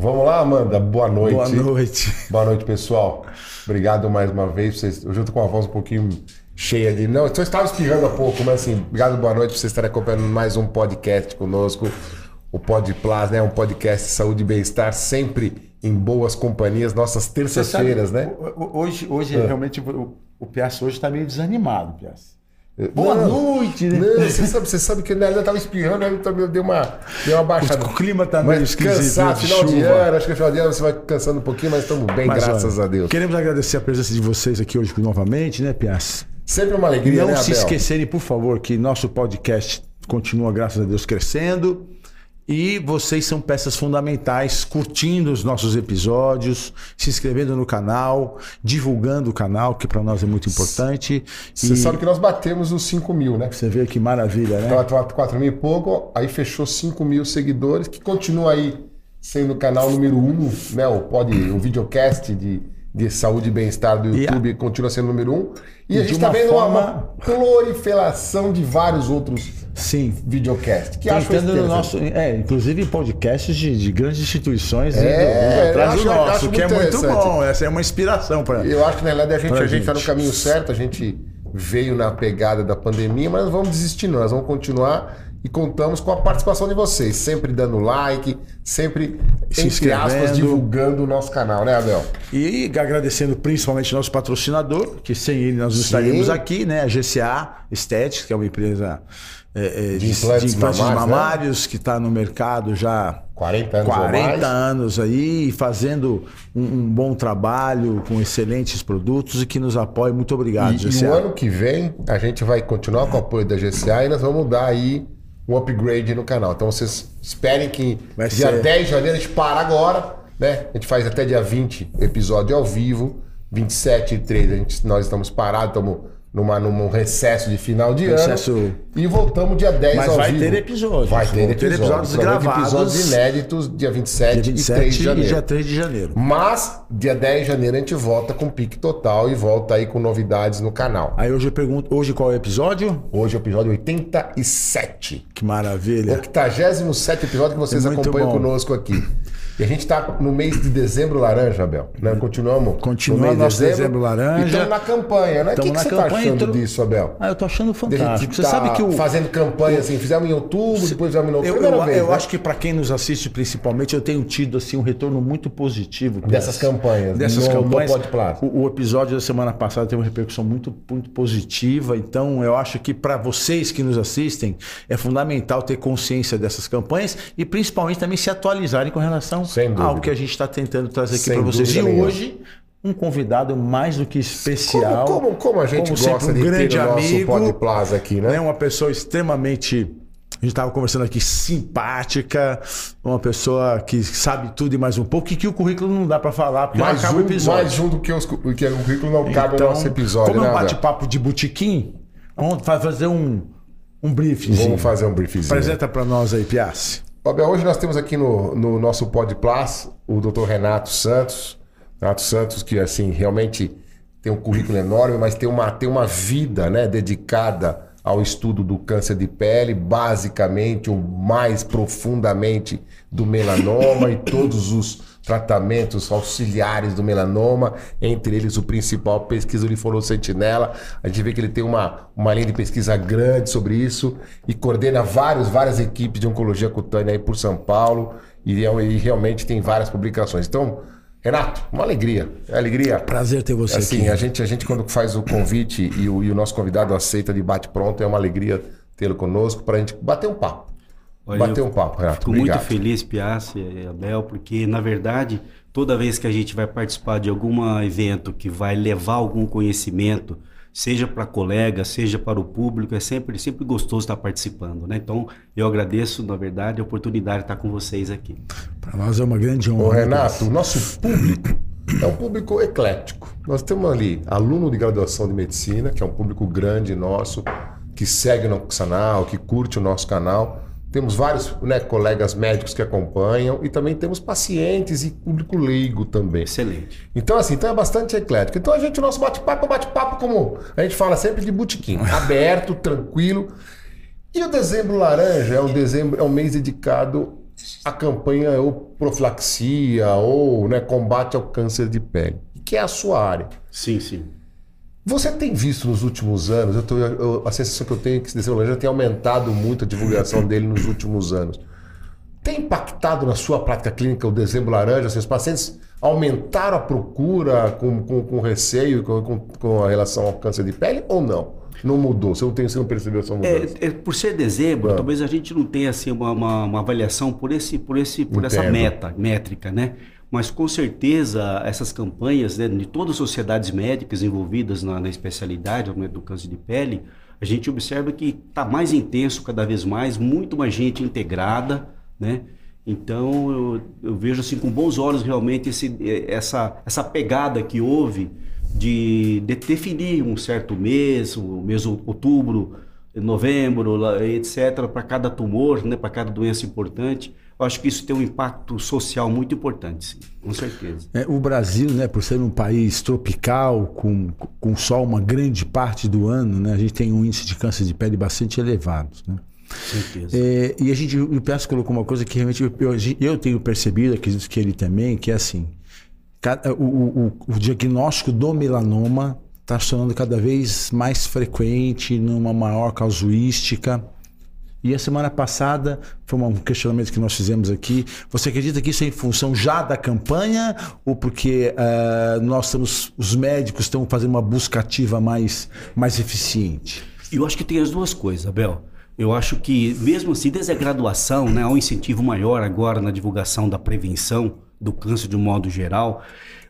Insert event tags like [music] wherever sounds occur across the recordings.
Vamos lá, Amanda. Boa noite. Boa noite. [laughs] Boa noite, pessoal. Obrigado mais uma vez. Vocês, eu junto com a voz um pouquinho cheia de. Não, eu só estava espirrando há pouco, mas assim, obrigado, boa noite por vocês estarem acompanhando mais um podcast conosco. O Pod Plus, né? Um podcast de saúde e bem-estar, sempre em boas companhias, nossas terças-feiras, né? Hoje, hoje é. realmente, o, o Piazza hoje está meio desanimado, Piazza. Boa não, noite, né? Não, você sabe, você sabe que ele ainda estava espirrando, ele também deu uma, deu uma baixada. O clima tá meio esquisito. Cansado, final chuva. de ano, acho que final de ano você vai cansando um pouquinho, mas estamos bem, mas, graças olha, a Deus. Queremos agradecer a presença de vocês aqui hoje novamente, né, Pias? Sempre uma alegria, Não né, se esquecerem, por favor, que nosso podcast continua, graças a Deus, crescendo. E vocês são peças fundamentais, curtindo os nossos episódios, se inscrevendo no canal, divulgando o canal, que para nós é muito importante. Você e... sabe que nós batemos os 5 mil, né? Você vê que maravilha, né? Estava 4 mil e pouco, aí fechou 5 mil seguidores, que continua aí sendo o canal número 1, um, né? O, pode, o videocast de de saúde e bem-estar do YouTube continua sendo número um. E, e a gente está vendo forma... uma proliferação de vários outros Sim. videocasts. Que acho no nosso, é, inclusive podcasts de, de grandes instituições é, atrás do nosso, que é muito bom. Essa é uma inspiração para. Eu acho que na verdade a gente está no caminho certo, a gente veio na pegada da pandemia, mas não vamos desistir, não. Nós vamos continuar e contamos com a participação de vocês, sempre dando like, sempre, Se entre aspas, divulgando o nosso canal, né, Abel? E agradecendo principalmente nosso patrocinador, que sem ele nós não estaríamos aqui, né? A GCA Estética, que é uma empresa é, é, de, implantes, de implantes mamários, mamários né? que está no mercado já 40 anos 40 anos aí, fazendo um, um, bom trabalho, com excelentes produtos e que nos apoia. Muito obrigado, e, GCA. E o ano que vem a gente vai continuar com o apoio da GCA e nós vamos dar aí um upgrade no canal. Então vocês esperem que Vai dia ser... 10 de janeiro a gente para agora, né? A gente faz até dia 20 episódio ao vivo, 27 e 3 a gente, nós estamos parados, estamos numa, num recesso de final de recesso... ano. E voltamos dia 10 Mas ao vai vivo. ter episódios. Vai ter episódios, ter episódios gravados. Episódios inéditos dia 27, dia 27 e 3 de janeiro. E dia 3 de janeiro. Mas, dia 10 de janeiro a gente volta com pique total e volta aí com novidades no canal. Aí hoje eu pergunto, hoje qual é o episódio? Hoje é o episódio 87. Que maravilha. 87 episódio que vocês é acompanham bom. conosco aqui. E a gente está no mês de dezembro laranja, Abel. Né? Continuamos. Continuamos no mês de dezembro, dezembro laranja. estamos na campanha, né? O que, que você está achando tô... disso, Abel? Ah, eu estou achando fantástico. Você tá sabe que o... Fazendo campanha assim, fizemos em outubro, se... depois fizemos em outubro. Eu, eu, vez, eu né? acho que para quem nos assiste principalmente, eu tenho tido assim, um retorno muito positivo. Dessas campanhas. Dessas no, campanhas. No o, o, episódio da semana passada teve uma repercussão muito, muito positiva. Então, eu acho que para vocês que nos assistem, é fundamental ter consciência dessas campanhas e principalmente também se atualizarem com relação ao que a gente está tentando trazer aqui para vocês. E hoje, um convidado mais do que especial. Como, como, como a gente como gosta sempre, um de grande ter amigo, nosso Plaza aqui, né? né? Uma pessoa extremamente a gente estava conversando aqui, simpática, uma pessoa que sabe tudo e mais um pouco, e que o currículo não dá para falar, porque mais não acaba um, o episódio. Mais um do que, os, que o currículo não cabe então, no nosso episódio. Como é um né, bate-papo de botequim, vamos fazer um, um briefing. Vamos fazer um briefing. Apresenta para nós aí, Piassi. Fabio, hoje nós temos aqui no, no nosso Pod Plus o Dr. Renato Santos. Renato Santos, que assim, realmente tem um currículo enorme, mas tem uma, tem uma vida né, dedicada ao estudo do câncer de pele, basicamente, ou mais profundamente, do melanoma e todos os tratamentos auxiliares do melanoma, entre eles o principal, pesquisa Uniforou Sentinela. A gente vê que ele tem uma, uma linha de pesquisa grande sobre isso e coordena vários, várias equipes de oncologia cutânea aí por São Paulo e, e realmente tem várias publicações. Então, Renato, uma alegria. É alegria. Prazer ter você assim, aqui. A gente, a gente, quando faz o convite e o, e o nosso convidado aceita de bate-pronto, é uma alegria tê-lo conosco para a gente bater um papo. Olha, bater um papo, Renato. Fico Obrigado. muito feliz, Piassi e Abel, porque, na verdade, toda vez que a gente vai participar de algum evento que vai levar algum conhecimento, seja para colega, seja para o público, é sempre, sempre gostoso estar participando. Né? Então, eu agradeço, na verdade, a oportunidade de estar com vocês aqui. Para nós é uma grande honra. Ô, Renato, o nosso público é um público eclético. Nós temos ali aluno de graduação de medicina, que é um público grande nosso, que segue o nosso canal, que curte o nosso canal temos vários né, colegas médicos que acompanham e também temos pacientes e público leigo também. Excelente. Então, assim, então é bastante eclético. Então, a gente, o nosso bate-papo é bate-papo como a gente fala sempre de botequim, [laughs] aberto, tranquilo. E o dezembro laranja é um, dezembro, é um mês dedicado a campanha ou profilaxia ou né, combate ao câncer de pele, que é a sua área. Sim, sim. Você tem visto nos últimos anos, eu tô, eu, a sensação que eu tenho é que esse já tem aumentado muito a divulgação dele nos últimos anos. Tem impactado na sua prática clínica o dezembro laranja? Seus pacientes aumentaram a procura com, com, com receio com, com a relação ao câncer de pele ou não? Não mudou? Você não, tem, você não percebeu essa mudança? É, é, por ser dezembro, ah. talvez a gente não tenha assim, uma, uma, uma avaliação por, esse, por, esse, por essa meta, métrica, né? Mas com certeza essas campanhas né, de todas as sociedades médicas envolvidas na, na especialidade né, do câncer de pele, a gente observa que está mais intenso cada vez mais, muito mais gente integrada, né? Então eu, eu, vejo assim com bons olhos realmente esse, essa, essa pegada que houve de, de definir um certo mês, o mês outubro, novembro, etc., para cada tumor, né, para cada doença importante. Eu acho que isso tem um impacto social muito importante, sim, com certeza. É, o Brasil, né, por ser um país tropical, com, com sol uma grande parte do ano, né, a gente tem um índice de câncer de pele bastante elevado. Né? Certeza. É, e a gente, o Peço colocou uma coisa que realmente eu, eu, eu tenho percebido, acredito que ele também, que é assim: o, o, o diagnóstico do melanoma está se tornando cada vez mais frequente, numa maior casuística. E a semana passada foi um questionamento que nós fizemos aqui. Você acredita que isso é em função já da campanha ou porque uh, nós estamos, os médicos estão fazendo uma busca ativa mais, mais eficiente? Eu acho que tem as duas coisas, Abel. Eu acho que, mesmo assim, desde a graduação, né, há um incentivo maior agora na divulgação da prevenção do câncer de um modo geral,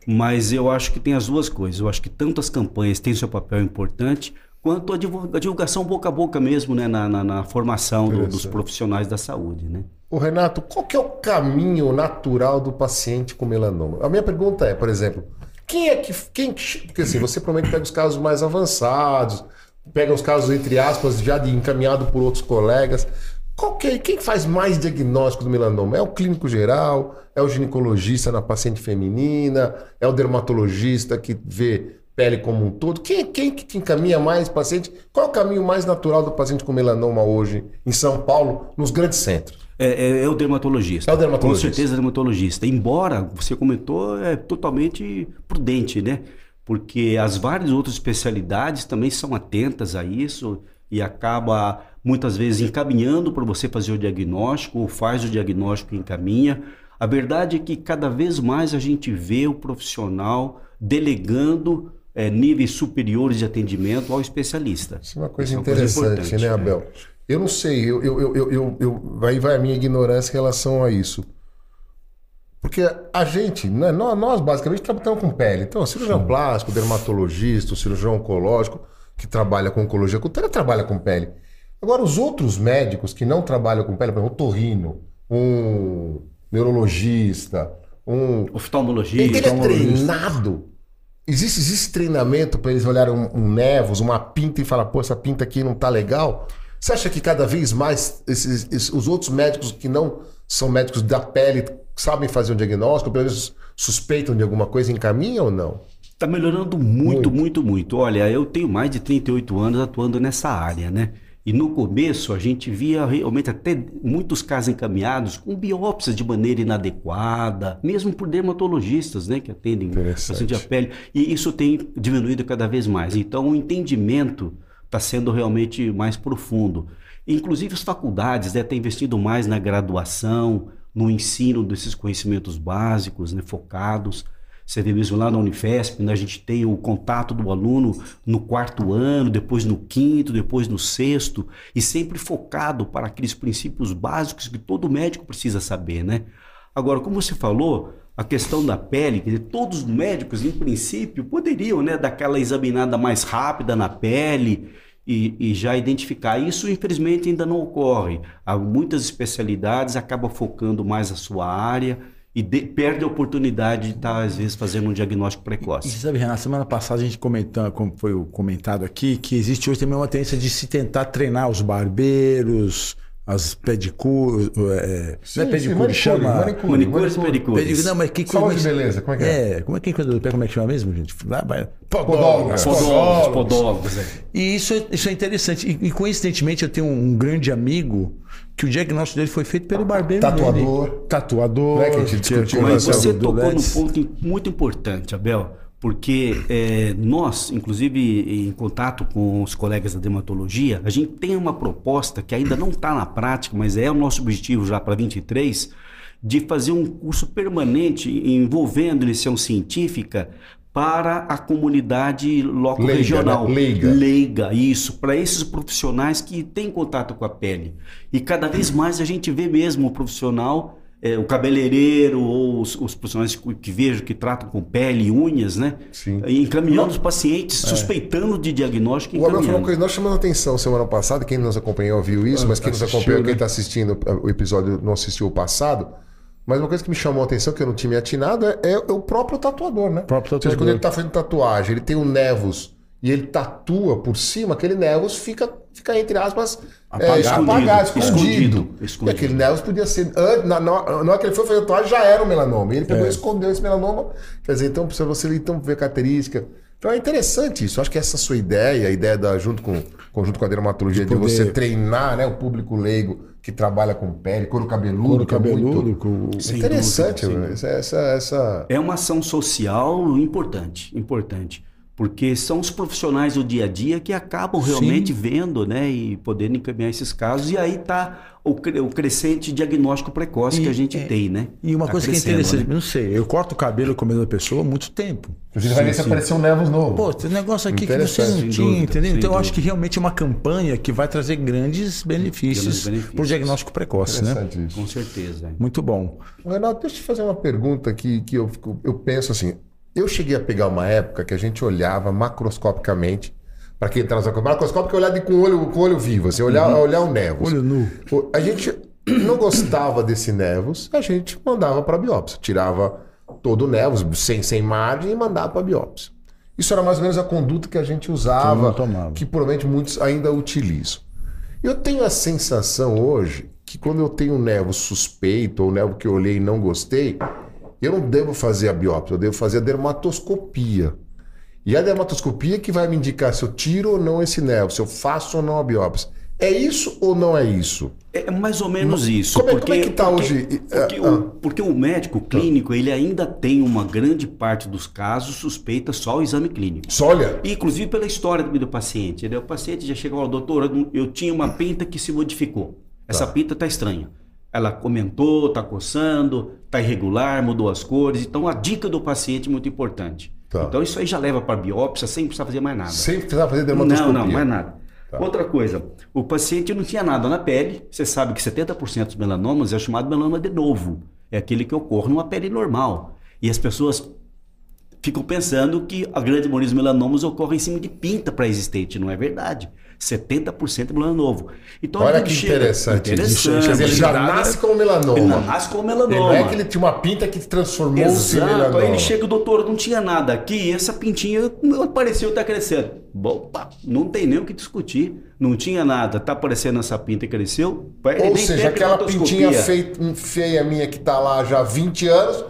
mas eu acho que tem as duas coisas. Eu acho que tanto as campanhas têm seu papel importante, quanto a divulgação boca a boca mesmo, né, na, na, na formação do, dos profissionais da saúde, né? O Renato, qual que é o caminho natural do paciente com melanoma? A minha pergunta é, por exemplo, quem é que quem porque assim, você provavelmente pega os casos mais avançados, pega os casos entre aspas já de encaminhado por outros colegas. Qual que é, quem faz mais diagnóstico do melanoma? É o clínico geral? É o ginecologista na paciente feminina? É o dermatologista que vê pele como um todo? Quem, quem que encaminha mais paciente? Qual é o caminho mais natural do paciente com melanoma hoje em São Paulo, nos grandes centros? É, é, é, o dermatologista. É o dermatologista. Com certeza é dermatologista. Embora, você comentou, é totalmente prudente, né? Porque as várias outras especialidades também são atentas a isso e acaba muitas vezes encaminhando para você fazer o diagnóstico, ou faz o diagnóstico e encaminha. A verdade é que cada vez mais a gente vê o profissional delegando é, níveis superiores de atendimento ao especialista. Isso é uma coisa interessante, é uma coisa né, Abel? Eu não sei, eu, eu, eu, eu, eu, aí vai a minha ignorância em relação a isso. Porque a gente, né, nós basicamente trabalhamos com pele. Então, cirurgião plástico, dermatologista, cirurgião oncológico, que trabalha com oncologia cutânea, trabalha com pele. Agora, os outros médicos que não trabalham com pele, por exemplo, o torrino, um neurologista, um. Oftalmologista. Ele é treinado. Existe, existe treinamento para eles olharem um, um nevos, uma pinta e falar, pô, essa pinta aqui não tá legal? Você acha que cada vez mais esses, esses, os outros médicos que não são médicos da pele sabem fazer um diagnóstico, pelo menos suspeitam de alguma coisa, encaminham ou não? Está melhorando muito, muito, muito, muito. Olha, eu tenho mais de 38 anos atuando nessa área, né? E no começo a gente via realmente até muitos casos encaminhados com biópsias de maneira inadequada, mesmo por dermatologistas, né, que atendem paciente a pele. E isso tem diminuído cada vez mais. Então o entendimento está sendo realmente mais profundo. Inclusive as faculdades né, têm investido mais na graduação, no ensino desses conhecimentos básicos, né, focados. Você vê mesmo lá na Unifesp, né, a gente tem o contato do aluno no quarto ano, depois no quinto, depois no sexto, e sempre focado para aqueles princípios básicos que todo médico precisa saber, né? Agora, como você falou, a questão da pele, quer dizer, todos os médicos, em princípio, poderiam né, dar aquela examinada mais rápida na pele e, e, já identificar. Isso, infelizmente, ainda não ocorre. Há muitas especialidades acabam focando mais a sua área e de, perde a oportunidade de estar, às vezes, fazendo um diagnóstico precoce. E, e sabe, Renato, semana passada a gente comentou, como foi comentado aqui, que existe hoje também uma tendência de se tentar treinar os barbeiros, as pedicures, é, sim, não é pedicure, sim, chama... Manicure, manicures pedicures. Não, mas que coisa... Saúde beleza, como é que é? É, como é que é do pé, como é que chama mesmo, gente? Lá vai... Podólogos. Podólogos, podólogos. É. E isso, é, isso é interessante. E, e coincidentemente eu tenho um grande amigo que o diagnóstico dele foi feito pelo barbeiro Tatuador. dele. Tatuador. Né, que a gente discutiu Mas Mas você do tocou num ponto muito importante, Abel, porque é, nós, inclusive em contato com os colegas da dermatologia, a gente tem uma proposta que ainda não está na prática, mas é o nosso objetivo já para 23, de fazer um curso permanente envolvendo lição científica para a comunidade local Leiga, regional. né? Leiga. Leiga, isso, para esses profissionais que têm contato com a pele. E cada vez mais a gente vê mesmo o profissional, eh, o cabeleireiro ou os, os profissionais que, que vejo que tratam com pele e unhas, né? Sim. E Encaminhando os pacientes, suspeitando de diagnóstico e O Abel falou uma coisa, nós chamamos a atenção semana passada, quem nos acompanhou viu isso, mas quem nos acompanhou, né? quem está assistindo o episódio não assistiu o passado. Mas uma coisa que me chamou a atenção, que eu não tinha me atinado, é, é o próprio tatuador, né? próprio Ou seja, tatuador. quando ele está fazendo tatuagem, ele tem um nevus e ele tatua por cima, aquele nevus fica, fica entre aspas, Apagado. é, apagado, Escondido, escondido. E aquele nevus podia ser. Na, na, na hora que ele foi fazer tatuagem, já era um melanoma. E ele pegou É. e escondeu esse melanoma. Quer dizer, então precisa você então ver característica. Então é interessante isso. Acho que essa sua ideia, a ideia da, junto com, conjunto com a dermatologia, de, De você treinar né, o público leigo que trabalha com pele, couro cabeludo, Couro que é muito- cabeludo, com- é interessante, dúvida, sem velho. essa, essa, essa- É uma ação social importante, importante. Porque são os profissionais do dia a dia que acabam realmente vendo, né, e podendo encaminhar esses casos. E aí está o, cre- o crescente diagnóstico precoce E- que a gente é, tem, né? E uma Tá coisa que é interessante, né? não sei, eu corto o cabelo com a mesma pessoa há muito tempo. Inclusive, vai ver se aparecer um nevus novo. Pô, tem um negócio aqui que você não tinha, dúvida, entendeu? Então eu acho que realmente é uma campanha que vai trazer grandes benefícios, para o diagnóstico precoce, né? Isso. Com certeza. Muito bom. Renato, deixa eu te fazer uma pergunta que, que eu, eu penso assim. Eu cheguei a pegar uma época que a gente olhava macroscopicamente. Para quem traz a macroscópico é olhar de- com o olho, com olho vivo, assim, olhar, olhar o nevus. Olho nu. A gente [clears throat] não gostava desse nevus, a gente mandava para biópsia. Tirava todo o nevus, sem, sem margem, e mandava para biópsia. Isso era mais ou menos a conduta que a gente usava, tomava. que provavelmente muitos ainda utilizam. Eu tenho a sensação hoje que quando eu tenho um nevo suspeito ou um nevo que eu olhei e não gostei, eu não devo fazer a biópsia, eu devo fazer a dermatoscopia. E a dermatoscopia que vai me indicar se eu tiro ou não esse nevo, se eu faço ou não a biópsia. É isso ou não é isso? É mais ou menos isso. como é- porque, como é que tá porque- hoje? Porque, Ah, o, ah. porque o médico clínico, ele ainda tem uma grande parte dos casos suspeita só o exame clínico. Só olha, Inclusive pela história do paciente. né? O paciente já chegou ao doutor, eu tinha uma pinta que se modificou. Essa pinta está estranha. Ela comentou, está coçando, está irregular, mudou as cores. Então a dica do paciente é muito importante. Tá. Então isso aí já leva para biópsia sem precisar fazer mais nada. sem precisar fazer Não, dermatoscopia. não, mais nada. Tá. Outra coisa, o paciente não tinha nada na pele. Você sabe que 70% dos melanomas é chamado melanoma de novo. É aquele que ocorre numa pele normal. E as pessoas ficam pensando que a grande maioria dos melanomas ocorre em cima de pinta pré-existente. Não é verdade. 70% é melanoma novo. Então, Olha que chega- interessante. Interessante. Quer dizer, ele já nasce com o Ele melanoma. nasce com melanoma. não é que ele tinha uma pinta que transformou-se em Exato. melanoma. Aí ele chega, doutor, não tinha nada aqui, essa pintinha apareceu, tá crescendo. Bom, pá, não tem nem o que discutir. Não tinha nada, tá aparecendo essa pinta e cresceu. Ou seja, aquela pintinha fei- feia minha que tá lá já há 20 anos,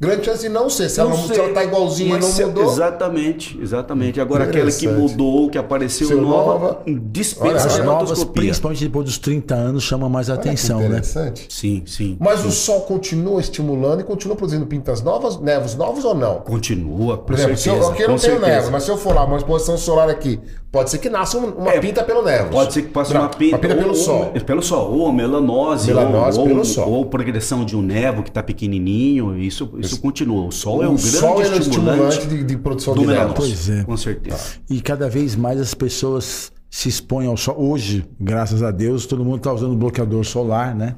grande chance de não ser. Se ela, não, se ela tá igualzinha Mas não se- mudou. Exatamente, exatamente. Agora aquela que mudou, que apareceu Seu nova, nova- dispensa Olha, a As as novas, principalmente depois dos 30 anos, chamam mais Olha atenção, né? interessante. Sim, sim. Mas o sol continua estimulando e continua produzindo pintas novas, nevos novos ou não? Continua, com Por exemplo, se certeza. eu, aqui eu não tenho certeza. nevo, mas se eu for lá, uma exposição solar aqui, pode ser que nasça um- uma É, pinta pelo nevo. Pode ser que passe uma pinta, pelo ou, sol. Ou, pelo sol, ou melanose, Melanose ou, pelo ou, sol. ou progressão de um nevo que está pequenininho, isso, isso continua. O sol é o um grande sol ele é o estimulante, estimulante de, de produção do de melanoma. nevos. Pois é. Com certeza. E cada vez mais as pessoas se expõem ao sol. Hoje, graças a Deus, todo mundo está usando bloqueador solar, né?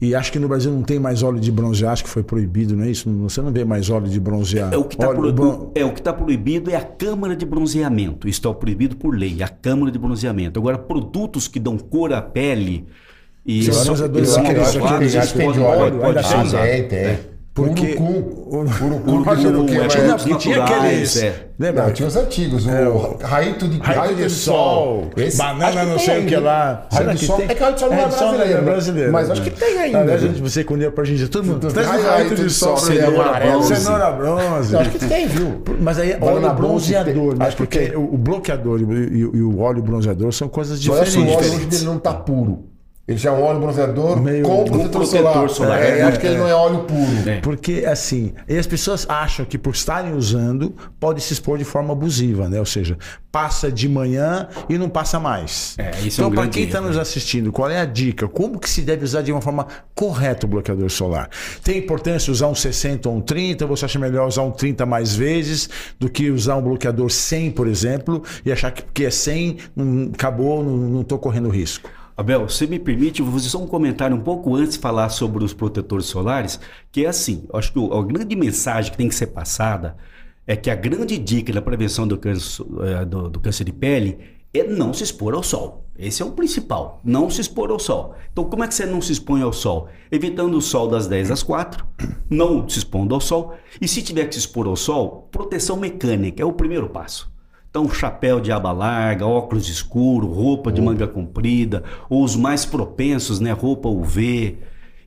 E acho que no Brasil não tem mais óleo de bronzear, acho que foi proibido, não é isso? Você não vê mais óleo de bronzear. É o que está Óleo bron- é, tá proibido é a câmara de bronzeamento. Isso está proibido por lei, a câmara de bronzeamento. Agora, produtos que dão cor à pele e Sim, são, bronzeadores e são aqueles- adequados, aqueles- eles acho que Porque Urucum. o- Urucum, Urucum faz o quê? Não, tinha aqueles. é. Lembra? Não, tinha os antigos. O É, o- raito de, Raio de sol, Esse- banana não sei o que lá. Raio de sol. É que raio de sol não é brasileiro. brasileiro, Mas né? acho que tem ainda. Aliás, a viu? gente, você quando pra Argentina, todo mundo. Tudo- Traz raio- raio raio de sol, cenoura bronze. acho que tem, viu? Mas aí óleo bronze bronzeador, né? acho que Porque o, bloqueador e, o- óleo bronzeador são coisas Só acho que o óleo diferentes. hoje dele não tá puro. Ele já é um óleo bronzeador Meio- com protetor, protetor solar. solar. É, É, acho que ele não é óleo puro. É. Porque, assim, e as pessoas acham que por estarem usando, pode se expor de forma abusiva, né? Ou seja, passa de manhã e não passa mais. É, isso é então, um para grande quem está nos assistindo, qual é a dica? Como que se deve usar de uma forma correta o bloqueador solar? Tem importância usar um 60 ou um 30? Você acha melhor usar um 30 mais vezes do que usar um bloqueador 100, por exemplo, e achar que porque é 100, não, acabou, não estou correndo risco? Abel, você me permite, vou fazer só um comentário um pouco antes de falar sobre os protetores solares, que é assim, acho que a grande mensagem que tem que ser passada é que a grande dica da prevenção do câncer, eh, do, do câncer de pele é não se expor ao sol. Esse é o principal, não se expor ao sol. Então, como é que você não se expõe ao sol? Evitando o sol das 10 às 4, não se expondo ao sol, e se tiver que se expor ao sol, proteção mecânica é o primeiro passo. Então, chapéu de aba larga, óculos escuro, roupa de manga comprida, ou os mais propensos, né? Roupa UV.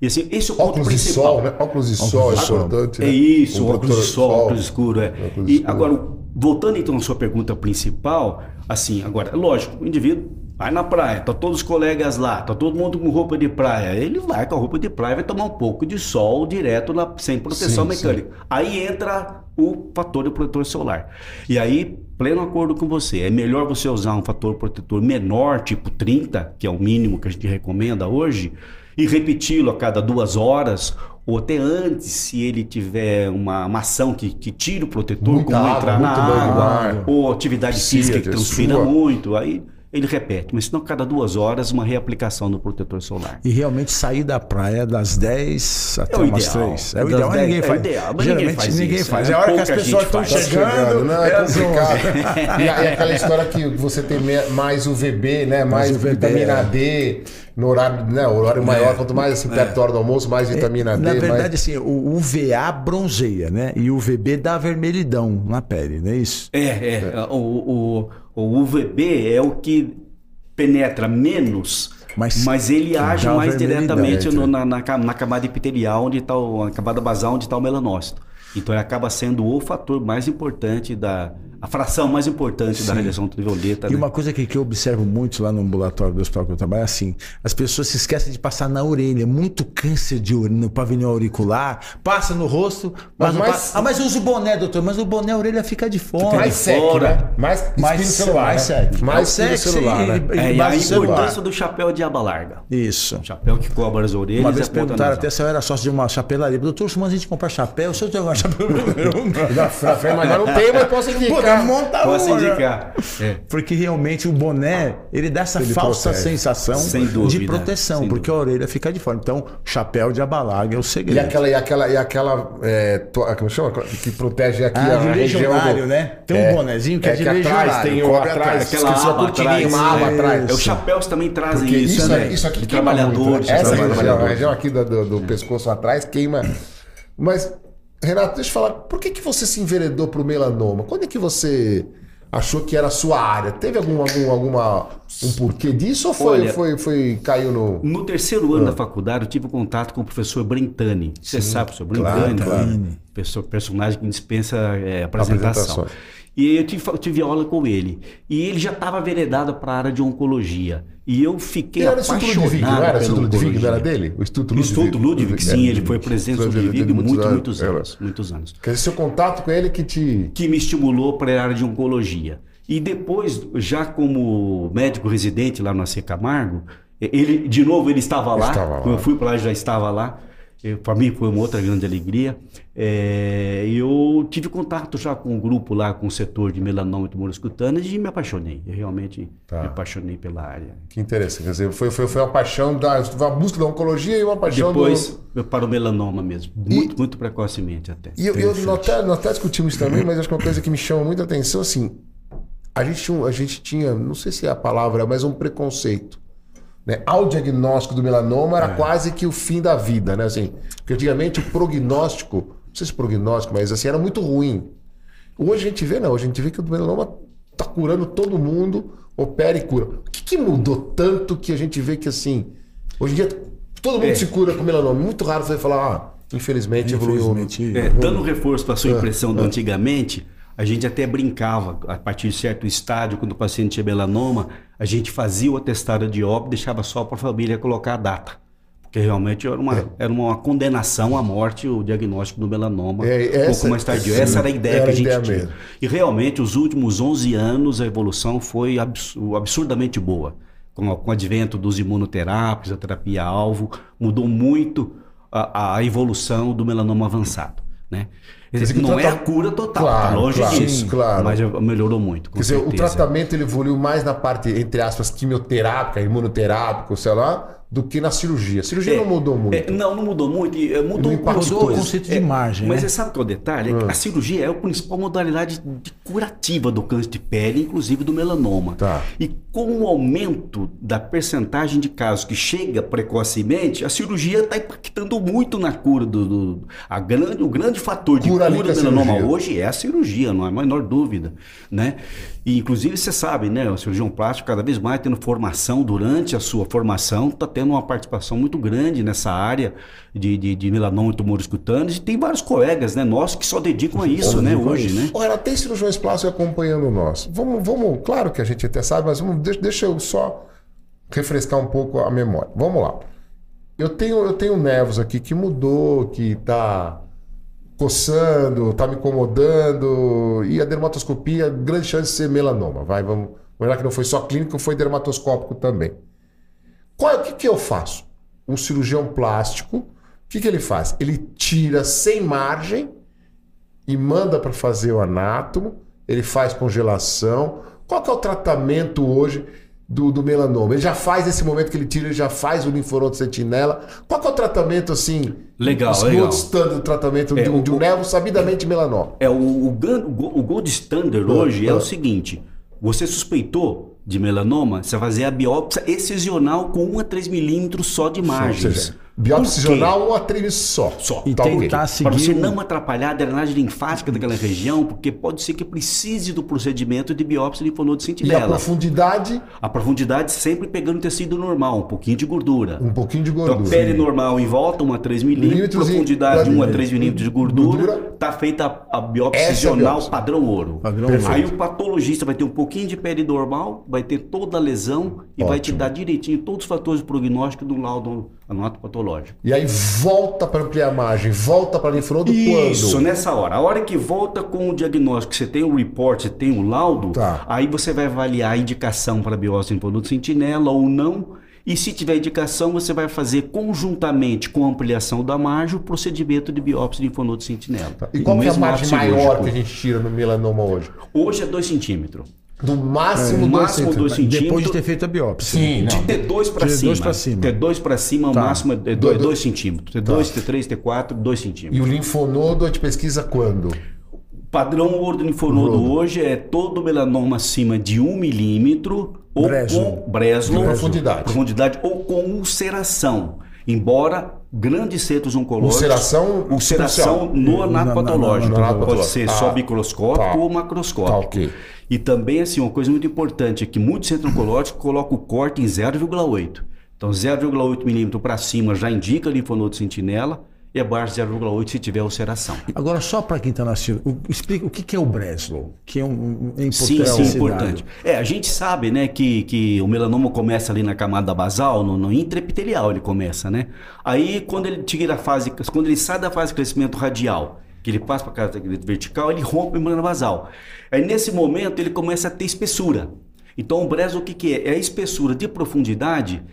E assim, esse é o Óculos de principal. sol, né? Óculos de sol é importante. É né? isso, Um óculos de sol, óculos escuro, é. Óculos E escuro. agora, voltando então à sua pergunta principal, assim, agora, lógico, o indivíduo vai na praia, tá todos os colegas lá, tá todo mundo com roupa de praia, ele vai com a roupa de praia, vai tomar um pouco de sol direto lá, sem proteção Sim, mecânica. Aí entra o fator de protetor solar. E aí, pleno acordo com você, é melhor você usar um fator protetor menor, tipo 30, que é o mínimo que a gente recomenda hoje, e repeti-lo a cada duas horas, ou até antes, se ele tiver uma, uma ação que, que tire o protetor, Muita como água, entrar na muito água, ar. ou atividade Sim, física que transpira sua. muito, aí ele repete. Mas senão, cada duas horas, uma reaplicação do protetor solar. E realmente sair da praia das 10 até É o umas ideal. 3. É o ideal, mas 10 ninguém é o faz. ideal, mas Geralmente ninguém faz ninguém isso, faz. é É a hora que as pessoas estão faz. Tá chegando. chegando, não, é é às 11. complicado. [laughs] e, e aquela história que você tem mais UVB, né? Mais, UVB, vitamina é. D no horário, né? O horário maior, quanto mais assim, perto da hora do almoço, mais vitamina D. Na verdade, mais... assim, o UVA bronzeia, né? E o UVB dá vermelhidão na pele, não é isso? É, é. O, o, o UVB é o que penetra menos, Mas mas, ele age mais diretamente é, no- na, na, ca- na camada epitelial, onde está na camada basal, onde está o melanócito. Então ele acaba sendo o fator mais importante da. A fração mais importante da radiação ultravioleta. E né? uma coisa que, que eu observo muito lá no ambulatório do hospital que eu trabalho é assim: as pessoas se esquecem de passar na orelha. Muito câncer de orelha no pavilhão auricular, passa no rosto, mas, Mas não mais- passa- Ah, mas usa o boné, doutor. Mas o boné, a orelha fica de fora. mais sec, fora. né? Mais Mais celular. mais né? sec. Mais Sexy celular, e- né? e- É, e a importância do chapéu de aba larga. Isso. Chapéu que cobre as orelhas. Uma e vez perguntaram até se eu era sócio de uma chapelaria. Doutor, se a gente comprar chapéu, se eu tenho uma chapéu. Não. Mas não tem, mas posso [laughs] indicar. Pô, monta Posso uma, né? indicar. É. Porque realmente o boné, ele dá essa Ele falsa protege. sensação Sem de dúvida, proteção, sem porque a orelha fica de fora. Então, chapéu de abalaga é o segredo. E aquela, e aquela, e aquela é, to- como chama? Que protege aqui Ah, a de região legionário, do... né? Tem um bonezinho que é, de atrás legionário. tem o cobre atrás, atrás. aquela aba atrás, uma aba é. atrás. É, os chapéus também trazem Porque isso, isso, né? isso aqui de trabalhadores. Essa região, aqui do pescoço atrás queima. Mas, Renato, deixa eu falar, por que, que você se enveredou pro melanoma? Quando é que você achou que era a sua área? Teve algum, algum alguma, um porquê disso ou foi, Olha- foi, foi caiu no... No terceiro ano da faculdade, eu tive contato com o professor Brentani. Você sabe, o professor Brentani, claro. Perso- personagem que dispensa é, apresentação. E eu tive, eu tive aula com ele. E ele já estava veredado para a área de oncologia. E eu fiquei Ele era apaixonado Ludwig, não era? O pela Instituto Ludwig, não era dele? O Instituto O Instituto Ludwig, sim, É. ele foi presidente do Instituto Ludwig Ludwig, muitos, muitos muitos anos. anos. Muitos anos. Quer dizer, seu contato com ele que te... que me estimulou para a área de oncologia. E depois, já como médico residente lá no AC Camargo, ele, de novo, ele estava lá. Estava lá. Quando eu fui para lá, já estava lá. Para mim foi uma outra grande alegria. É, eu tive contato já com o grupo lá, com o setor de melanoma e tumores cutâneos e me apaixonei. Eu realmente Tá. me apaixonei pela área. Que interessante. Quer dizer, foi, foi, foi uma paixão da... Uma busca da oncologia e uma paixão Depois, do... para o melanoma mesmo. Muito, muito precocemente até. E eu, eu nós até, nós até discutimos isso também, mas acho que uma coisa que me chama muita atenção, assim, a gente, um- a gente tinha, não sei se é a palavra, mas um preconceito. Né? Ao diagnóstico do melanoma era quase que o fim da vida, né? Assim, porque antigamente o prognóstico, não sei se prognóstico, mas assim, era muito ruim. Hoje a gente vê, não, hoje a gente vê que o melanoma tá curando todo mundo, opera e cura. O que, que mudou tanto que a gente vê que assim, hoje em dia todo mundo É. se cura com melanoma. Muito raro você falar, ah, infelizmente, evoluiu. Infelizmente, É, dando reforço para a sua impressão do antigamente, A gente até brincava, a partir de certo estádio, quando o paciente tinha melanoma, a gente fazia o atestado de óbito, deixava só para a família colocar a data. Porque realmente era uma, é. era uma condenação à morte o diagnóstico do melanoma é, essa, um pouco mais tardio. Essa era a ideia era que a gente tinha. Mesmo. E realmente, os últimos 11 anos, a evolução foi absurdamente boa. Com, com o advento dos imunoterápicos, a terapia-alvo, mudou muito a, a evolução do melanoma avançado. Né? Dizer, não é a cura total, tá claro, longe claro, disso, claro. mas melhorou muito. Quer dizer, o tratamento ele evoluiu mais na parte, entre aspas, quimioterápica, imunoterápica, sei lá, do que na cirurgia. A cirurgia é, não mudou muito. É, não, não mudou muito. É, mudou, não mudou o conceito de é, margem. Mas né? você sabe qual é o detalhe? Hum. A cirurgia é a principal modalidade de curativa do câncer de pele, inclusive do melanoma. Tá. E com o aumento da percentagem de casos que chega precocemente, a cirurgia está impactando muito na cura do. do a grande, o grande fator de cura, cura do melanoma cirurgia. hoje é a cirurgia, não há a menor dúvida. Né? E, inclusive, você sabe, né? O cirurgião plástico, cada vez mais tendo formação durante a sua formação, está tendo uma participação muito grande nessa área de, de, de melanoma e tumores cutâneos. E tem vários colegas, né? Nossos que só dedicam a isso, né? Hoje, né? Olha, tem cirurgiões plásticos acompanhando nós. Vamos, vamos, claro que a gente até sabe, mas vamos, deixa, deixa eu só refrescar um pouco a memória. Vamos lá. Eu tenho, eu tenho nervos aqui que mudou, que está coçando, está me incomodando, e a dermatoscopia, grande chance de ser melanoma. Vai, vamos. Olhar que não foi só clínico, foi dermatoscópico também. Qual, o que, que eu faço? Um cirurgião plástico, o que, que ele faz? Ele tira sem margem e manda para fazer o anátomo, ele faz congelação. Qual que é o tratamento hoje? Do, do, melanoma. Ele já faz esse momento que ele tira, ele já faz o linfonodo sentinela. Qual é o tratamento assim? Legal, o legal. gold standard tratamento é, de, um, de um nervo sabidamente melanoma. É o, o, o gold standard hoje é o seguinte: você suspeitou de melanoma, você vai fazer a biópsia excisional com 1 a 3 milímetros só de margens. Biopsional um atrito só. Só. E tá tentar seguir... Para você não atrapalhar a drenagem linfática daquela região, porque pode ser que precise do procedimento de biópsia linfonodo sentinela. E a profundidade? A profundidade sempre pegando tecido normal, um pouquinho de gordura. Um pouquinho de gordura. Então, pele normal em volta, 1 a 3 milímetros, profundidade de 1 a 3 milímetros de gordura, está feita a, a biópsia excisional é padrão ouro. Padrão Aí o patologista vai ter um pouquinho de pele normal, vai ter toda a lesão e Ótimo. vai te dar direitinho todos os fatores de prognóstico do laudo anoto patológico. E aí volta para ampliar a margem, volta para linfonodo quando? Isso, nessa hora. A hora que volta com o diagnóstico, você tem o report, você tem o laudo, tá. aí você vai avaliar a indicação para biópsia em produto sentinela ou não. E se tiver indicação, você vai fazer conjuntamente com a ampliação da margem o procedimento de biópsia de linfonodo sentinela. Tá. E qual é a margem maior que a gente tira no melanoma hoje? Hoje é 2 centímetros. No máximo 2 é, centímetros. Depois de ter feito a biópsia. Sim, de T2 para cima. T2 para cima. T2 para cima, o tá. máximo é 2 centímetros. T2, tá. T3, T4, 2 centímetros. E o linfonodo a gente pesquisa quando? O padrão ouro do linfonodo hoje é todo melanoma acima de 1 milímetro ou Breslow. com Breslow, profundidade. profundidade ou com ulceração. Embora grandes centros oncológicos. Ulceração, ulceração no anato patológico. Pode ser só ah, microscópico tá. ou macroscópico. Tá, okay. E também, assim, uma coisa muito importante é que muitos centros oncológicos colocam o corte em 0,8. Então, 0,8 milímetro para cima já indica linfonodo sentinela e abaixo de 0,8 se tiver ulceração. Agora, só para quem está nascendo, explica o que é o Breslow, que é um, é importante. Sim, sim, importante. É, a gente sabe, né, que, que o melanoma começa ali na camada basal, no, no intraepitelial ele começa, né? Aí, quando ele tira a fase, quando ele sai da fase de crescimento radial, que ele passa para a crescimento vertical, ele rompe a membrana basal. Aí, nesse momento, ele começa a ter espessura. Então, o Breslow, o que, que é? É a espessura de profundidade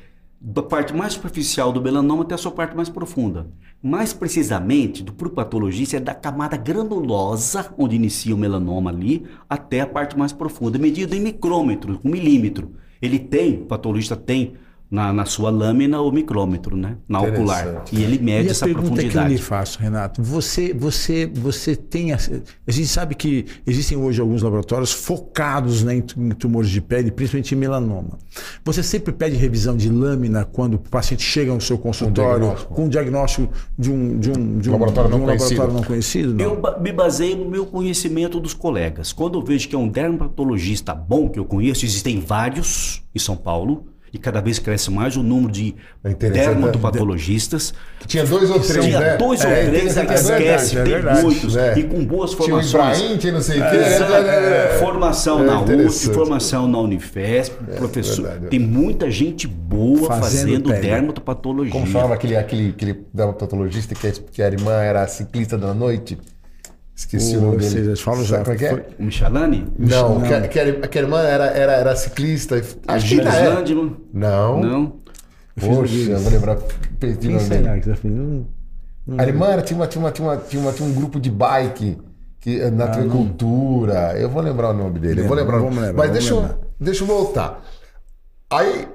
da parte mais superficial do melanoma até a sua parte mais profunda. Mais precisamente, do patologista, é da camada granulosa, onde inicia o melanoma ali, até a parte mais profunda, medido em micrômetro, um milímetro. Ele tem, o patologista tem na, na sua lâmina o micrômetro, né? Na ocular. E ele mede e essa profundidade. Que eu lhe faço, Renato. Você, você, você tem. A, a gente sabe que existem hoje alguns laboratórios focados né, em tumores de pele, principalmente em melanoma. Você sempre pede revisão de lâmina quando o paciente chega no seu consultório um com um diagnóstico de um, de um, de um, laboratório, de um não, laboratório conhecido. não conhecido? Não? Eu me baseio no meu conhecimento dos colegas. Quando eu vejo que é um dermatologista bom que eu conheço, existem vários em São Paulo e cada vez cresce mais o número de É dermatopatologistas. Tinha dois ou três, Tinha né? dois ou É, três, tem- é verdade, esquece, é tem verdade, muitos, né? e com boas Tinha o formações. Ibrahim, tinha não sei o quê. Exato. é, é, Formação é na USP, interessante. formação na Unifesp, professor. verdade. Tem muita gente boa Fazendo fazendo, dermatopatologia. Como chamava aquele, aquele, aquele dermatologista que, a- que a irmã era ciclista da noite? Esqueci o, O- nome dele. vocês falam já. Como é que é? O Michalani? Não, Que, a- que, a, que a irmã era, era, era ciclista. Acho que ainda é. Não. Não. Poxa, eu vou lembrar. Perdi o Quem nome dele. será tá? A irmã era, tinha, uma, tinha, uma, tinha, uma, tinha, uma, tinha um grupo de bike que, eh, na agricultura. Eu vou lembrar o nome dele. eu vou Lembra, lembrar. o vamos nome. lembrar, Mas deixa eu, lembrar. deixa eu voltar. Aí,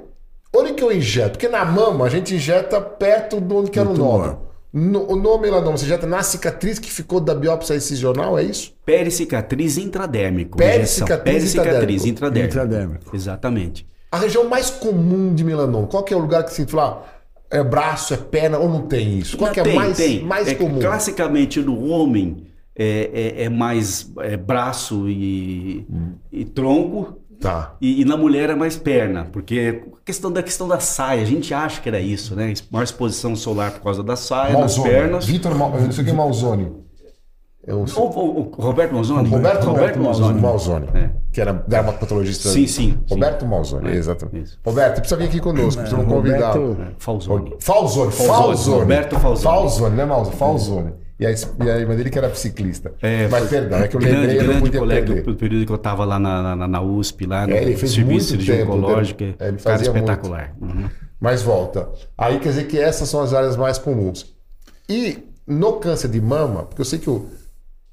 onde que eu injeto? Porque na mama a gente injeta perto de onde que era o nódulo. No, o nome melanoma, você injeta na cicatriz que ficou da biópsia incisional, é isso? Pericicatriz intradérmico. Pericicatriz. Pericicatriz intradérmico. Intradérmico. Exatamente. A região mais comum de melanoma, qual que é o lugar que se fala, é braço, é perna, ou não tem isso? Qual Não, que é tem, mais, tem. mais É, comum? Classicamente no homem é, é- é mais é, braço e, e tronco. Tá. E, e na mulher é mais perna, porque a questão da questão da saia, a gente acha que era isso, né? Maior exposição solar por causa da saia, das Malzone. pernas. Vitor Mal, não sei o que é Malzone. Eu, O, o- o Roberto Malzone? Roberto, Roberto Malzone. Malzone, É. que era dermatologista. Sim, sim, Roberto sim. Malzone, É, exatamente. isso. Roberto, precisa vir aqui conosco, precisamos convidar. Roberto- Falzone. Falzone, Falzone, Falzone. Roberto Falzone. Falzone, né, Malzone? Falzone. E a, e a irmã dele que era ciclista. É, Mas foi perdão, é que eu grande, lembrei, eu não grande podia colega perder. do período que eu estava lá na, na, na USP, lá no É, ele fez serviço muito de tempo, oncológico, né? É, ele cara fazia muito. espetacular. Uhum. Mas volta. Aí quer dizer que essas são as áreas mais comuns. E no câncer de mama, porque eu sei que o,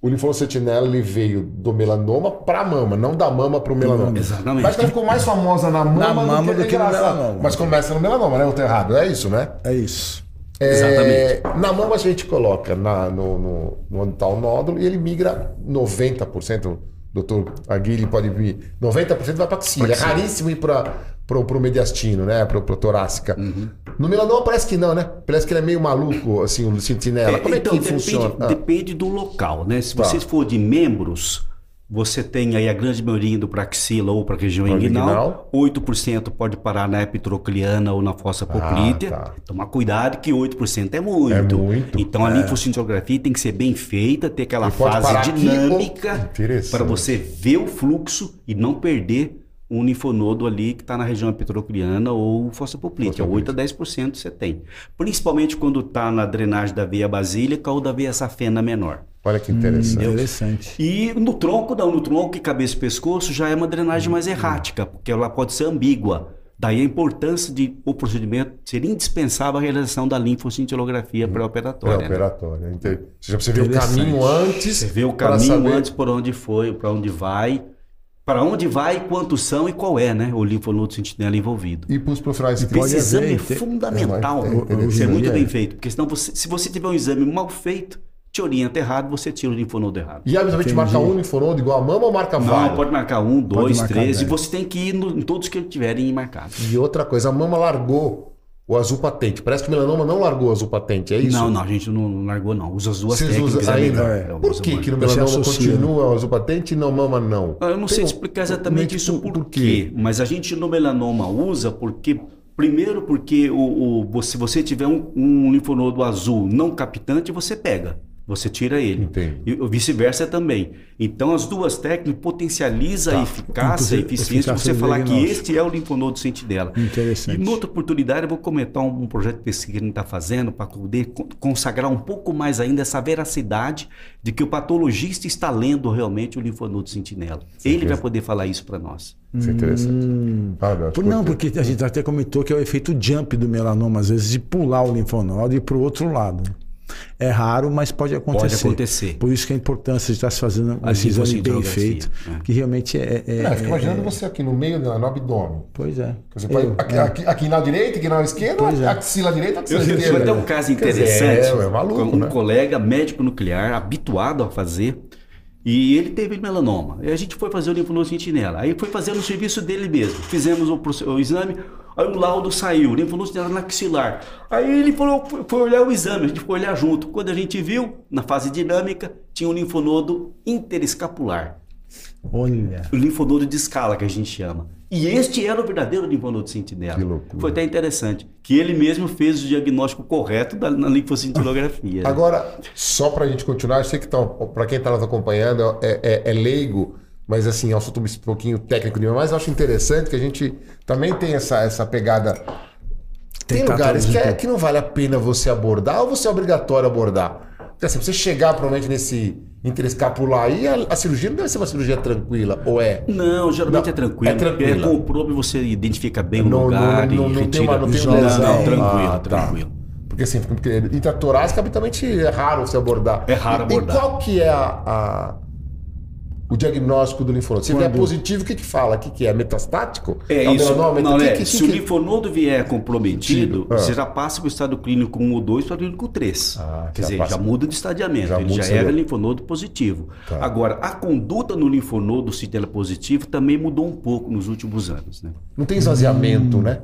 o linfonocetinela ele veio do melanoma para mama, não da mama para o melanoma. Exatamente. Mas ela ficou mais famosa na mama, mama do que no engraçado. melanoma. Mas começa no melanoma, né? Eu tô errado, é isso, né? É isso. É, Exatamente. Na mama a gente coloca na, no, no, no onde está o nódulo e ele migra 90%. O doutor Aguirre pode vir. 90% vai para axila. É raríssimo ir para o mediastino, né? Para o torácica. Uhum. No melanoma parece que não, né? Parece que ele é meio maluco, assim, o sentinela. Como é então, que depende, funciona? Ah, depende do local, né? Se Tá. você for de membros, você tem aí a grande maioria indo para axila ou para a região inguinal. 8% pode parar na epitrocliana ou na fossa poplítea. tá. Tomar cuidado que 8% é muito. É muito. Então a linfocintigrafia tem que ser bem feita, ter aquela fase dinâmica para você ver o fluxo e não perder um linfonodo ali que está na região epitocliana ou fossa poplítea. Fossa 8 a 10% você tem. Principalmente quando está na drenagem da veia basílica ou da veia safena menor. Olha que interessante. Interessante. E no tronco, não, no tronco e cabeça e pescoço já é uma drenagem mais errática, porque ela pode ser ambígua. Daí a importância de o procedimento ser indispensável a realização da linfocintilografia pré-operatória. né? Pré-operatória. Seja, você vê o Interessante. caminho antes. Você vê o para caminho saber- antes por onde foi, para onde vai, para onde vai, quantos são e qual é, né? O linfonodo sentinela envolvido. E para os profissionais pode Esse exame é fundamental, é, né? é, é, ser hoje em muito dia bem é. feito, porque senão você, se você tiver um exame mal feito, te orienta errado, você tira o linfonodo errado. E habitualmente marca um linfonodo igual a mama ou marca Não, vários? pode marcar um, dois, marcar três, e você tem que ir no- em todos que tiverem marcados. E outra coisa, a mama largou o azul patente. Parece que o melanoma não largou o azul patente, é isso? Não, não, a gente não não largou, não. Usa as duas Vocês técnicas. usam ainda? melhor. É, Por usa que, que no melanoma continua o azul patente e não mama não? Eu não sei Tem um- explicar exatamente isso por, por quê, mas a gente no melanoma usa porque, primeiro porque o, o- se você tiver um, um linfonodo azul não captante, você pega. Você tira ele. Entendi. E o vice-versa também. Então, as duas técnicas potencializam Tá. a eficácia, a eficiência de você falar que este é o linfonodo sentinela. Interessante. E noutra oportunidade eu vou comentar um, um projeto de pesquisa que a gente está fazendo para poder con- consagrar um pouco mais ainda essa veracidade de que o patologista está lendo realmente o linfonodo sentinela. Ele vai poder falar isso para nós. Isso é interessante. Ah, não, Por- Não, porque a gente até comentou que é o efeito jump do melanoma, às vezes, de pular o linfonodo e ir para o outro lado. É raro, mas pode acontecer. Pode acontecer. Por isso que a importância de estar se fazendo A esse exame bem feito, é. que realmente é... é- Não, eu fico é- imaginando é- você aqui no meio, no abdômen. Pois é. Você pode, Eu- aqui, é. aqui, aqui na direita, aqui na esquerda, Pois é. axila direita, axila Eu tive esquerda. até um caso Quer dizer, interessante. É, é maluco, um né? colega médico nuclear, habituado a fazer, e ele teve melanoma. E a gente foi fazer o linfonodo sentinela. Aí foi fazer no serviço dele mesmo. Fizemos o, o exame, aí o laudo saiu, o linfonodo na axilar. Aí ele falou, foi- foi olhar o exame, a gente foi olhar junto. Quando a gente viu, na fase dinâmica, tinha um linfonodo interescapular. Olha. O linfonodo de escala, que a gente chama. E este era o verdadeiro linfonodo sentinela. Que loucura. Foi até interessante. Que ele mesmo fez o diagnóstico correto da, na linfocintilografia. [laughs] Agora, só pra gente continuar, eu sei que tá, pra quem tá nos acompanhando é, é- é leigo, mas assim, é um assunto um pouquinho técnico demais, mas eu acho interessante que a gente também tem essa, essa pegada. Tem lugares que, é, que não vale a pena você abordar ou você é obrigatório abordar? Porque assim, você chegar provavelmente nesse interescapular aí, a, a cirurgia não deve ser uma cirurgia tranquila, ou é? Não, geralmente Não, é tranquilo. é tranquila. Porque com o probe você identifica bem o Não- lugar não- não- e não tem retira. uma- não tem não, não, tranquilo, Ah, tá. tranquilo. Porque assim, porque intratorácica habitualmente é raro você abordar. É raro abordar. E qual que é a, a- o diagnóstico do linfonodo? Se vier positivo, o que que fala? O que que é? Metastático? É um isso. melanoma? Não, O que é, que- se que o que- linfonodo vier comprometido, Ah. você já passa para o estado clínico 1 ou 2 para o clínico 3. Ah, Quer já dizer, passa- já muda de estadiamento. já ele já era linfonodo positivo. Tá. Agora, a conduta no linfonodo citela positivo também mudou um pouco nos últimos anos. Né? Não tem esvaziamento, né?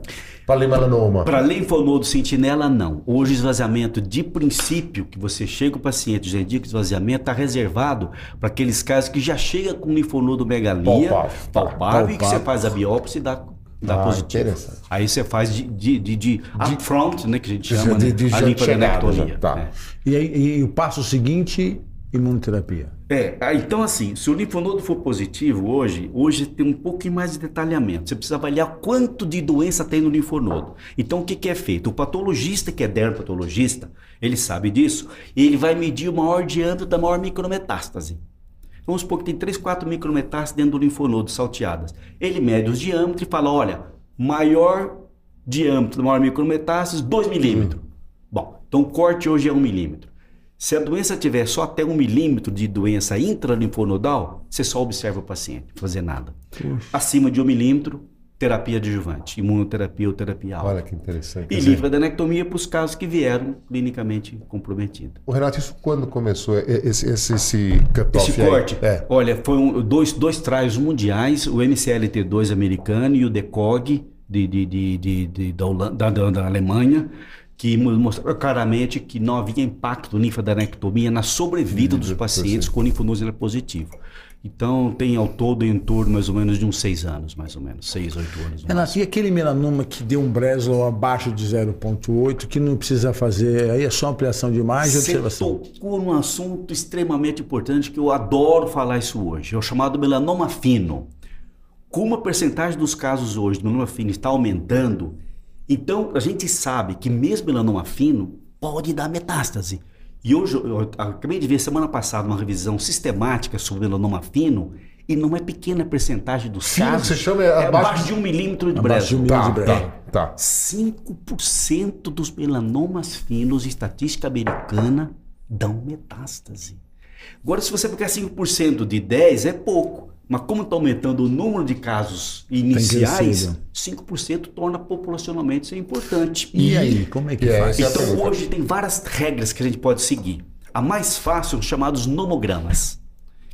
Para melanoma. Para linfonodo sentinela, não. Hoje, esvaziamento de princípio, que você chega o paciente, já indica esvaziamento, está reservado para aqueles casos que já chega com linfonodo megalia, Palpável. palpável, e que você faz a biópsia e dá, dá Ah, positivo. Aí você faz de, de, de, de upfront, né, que a gente de- chama, de- né? de a tá. né? E, aí, e o passo seguinte, imunoterapia. É, ah, então assim, se o linfonodo for positivo hoje, hoje tem um pouquinho mais de detalhamento. Você precisa avaliar quanto de doença tem no linfonodo. Então o que, que é feito? O patologista, que é dermatologista, ele sabe disso, e ele vai medir o maior diâmetro da maior micrometástase. Vamos supor que tem 3, 4 micrometástases dentro do linfonodo salteadas. Ele mede os diâmetros e fala, olha, maior diâmetro da maior micrometástase, 2 milímetros. Bom, então o corte hoje é 1 milímetro. Se a doença tiver só até 1 milímetro de doença intralinfonodal, você só observa o paciente, não fazer nada. Acima de 1 milímetro, terapia adjuvante, imunoterapia ou terapia alta. Olha que interessante. E dizer, linfadenectomia para os casos que vieram clinicamente comprometidos. O Renato, isso quando começou? Esse, esse, esse Esse corte, É. olha, foi um- dois, dois trials mundiais, o MCLT2 americano e o DECOG de, de, de, de- de- da, Holanda- da- da Alemanha, que mo- mostraram claramente que não havia impacto linfadenectomia na sobrevida dos pacientes com linfonose positivo. Então, tem ao todo em torno mais ou menos de uns seis anos, mais ou menos, seis, oito anos. no Renato, e aquele melanoma que deu um Breslow abaixo de 0,8, que não precisa fazer, aí é só ampliação de imagem Você observação. tocou num assunto extremamente importante que eu adoro falar isso hoje. É o chamado melanoma fino. Como a percentagem dos casos hoje de melanoma fino está aumentando, então a gente sabe que mesmo melanoma fino pode dar metástase. E hoje eu, acabei de ver semana passada uma revisão sistemática sobre melanoma fino e não é pequena a percentagem dos Fino que casos. você chama é é abaixo abaixo de um milímetro de Abaixo de um milímetro. Tá, de tá, tá. 5% dos melanomas finos, estatística americana, dão metástase. Agora, se você pegar 5% de 10, é pouco. Mas como está aumentando o número de casos iniciais, crescido. 5% torna populacionalmente isso é importante. E aí, como é que É, faz? é Então, hoje tem várias regras que a gente pode seguir. A mais fácil são chamados nomogramas.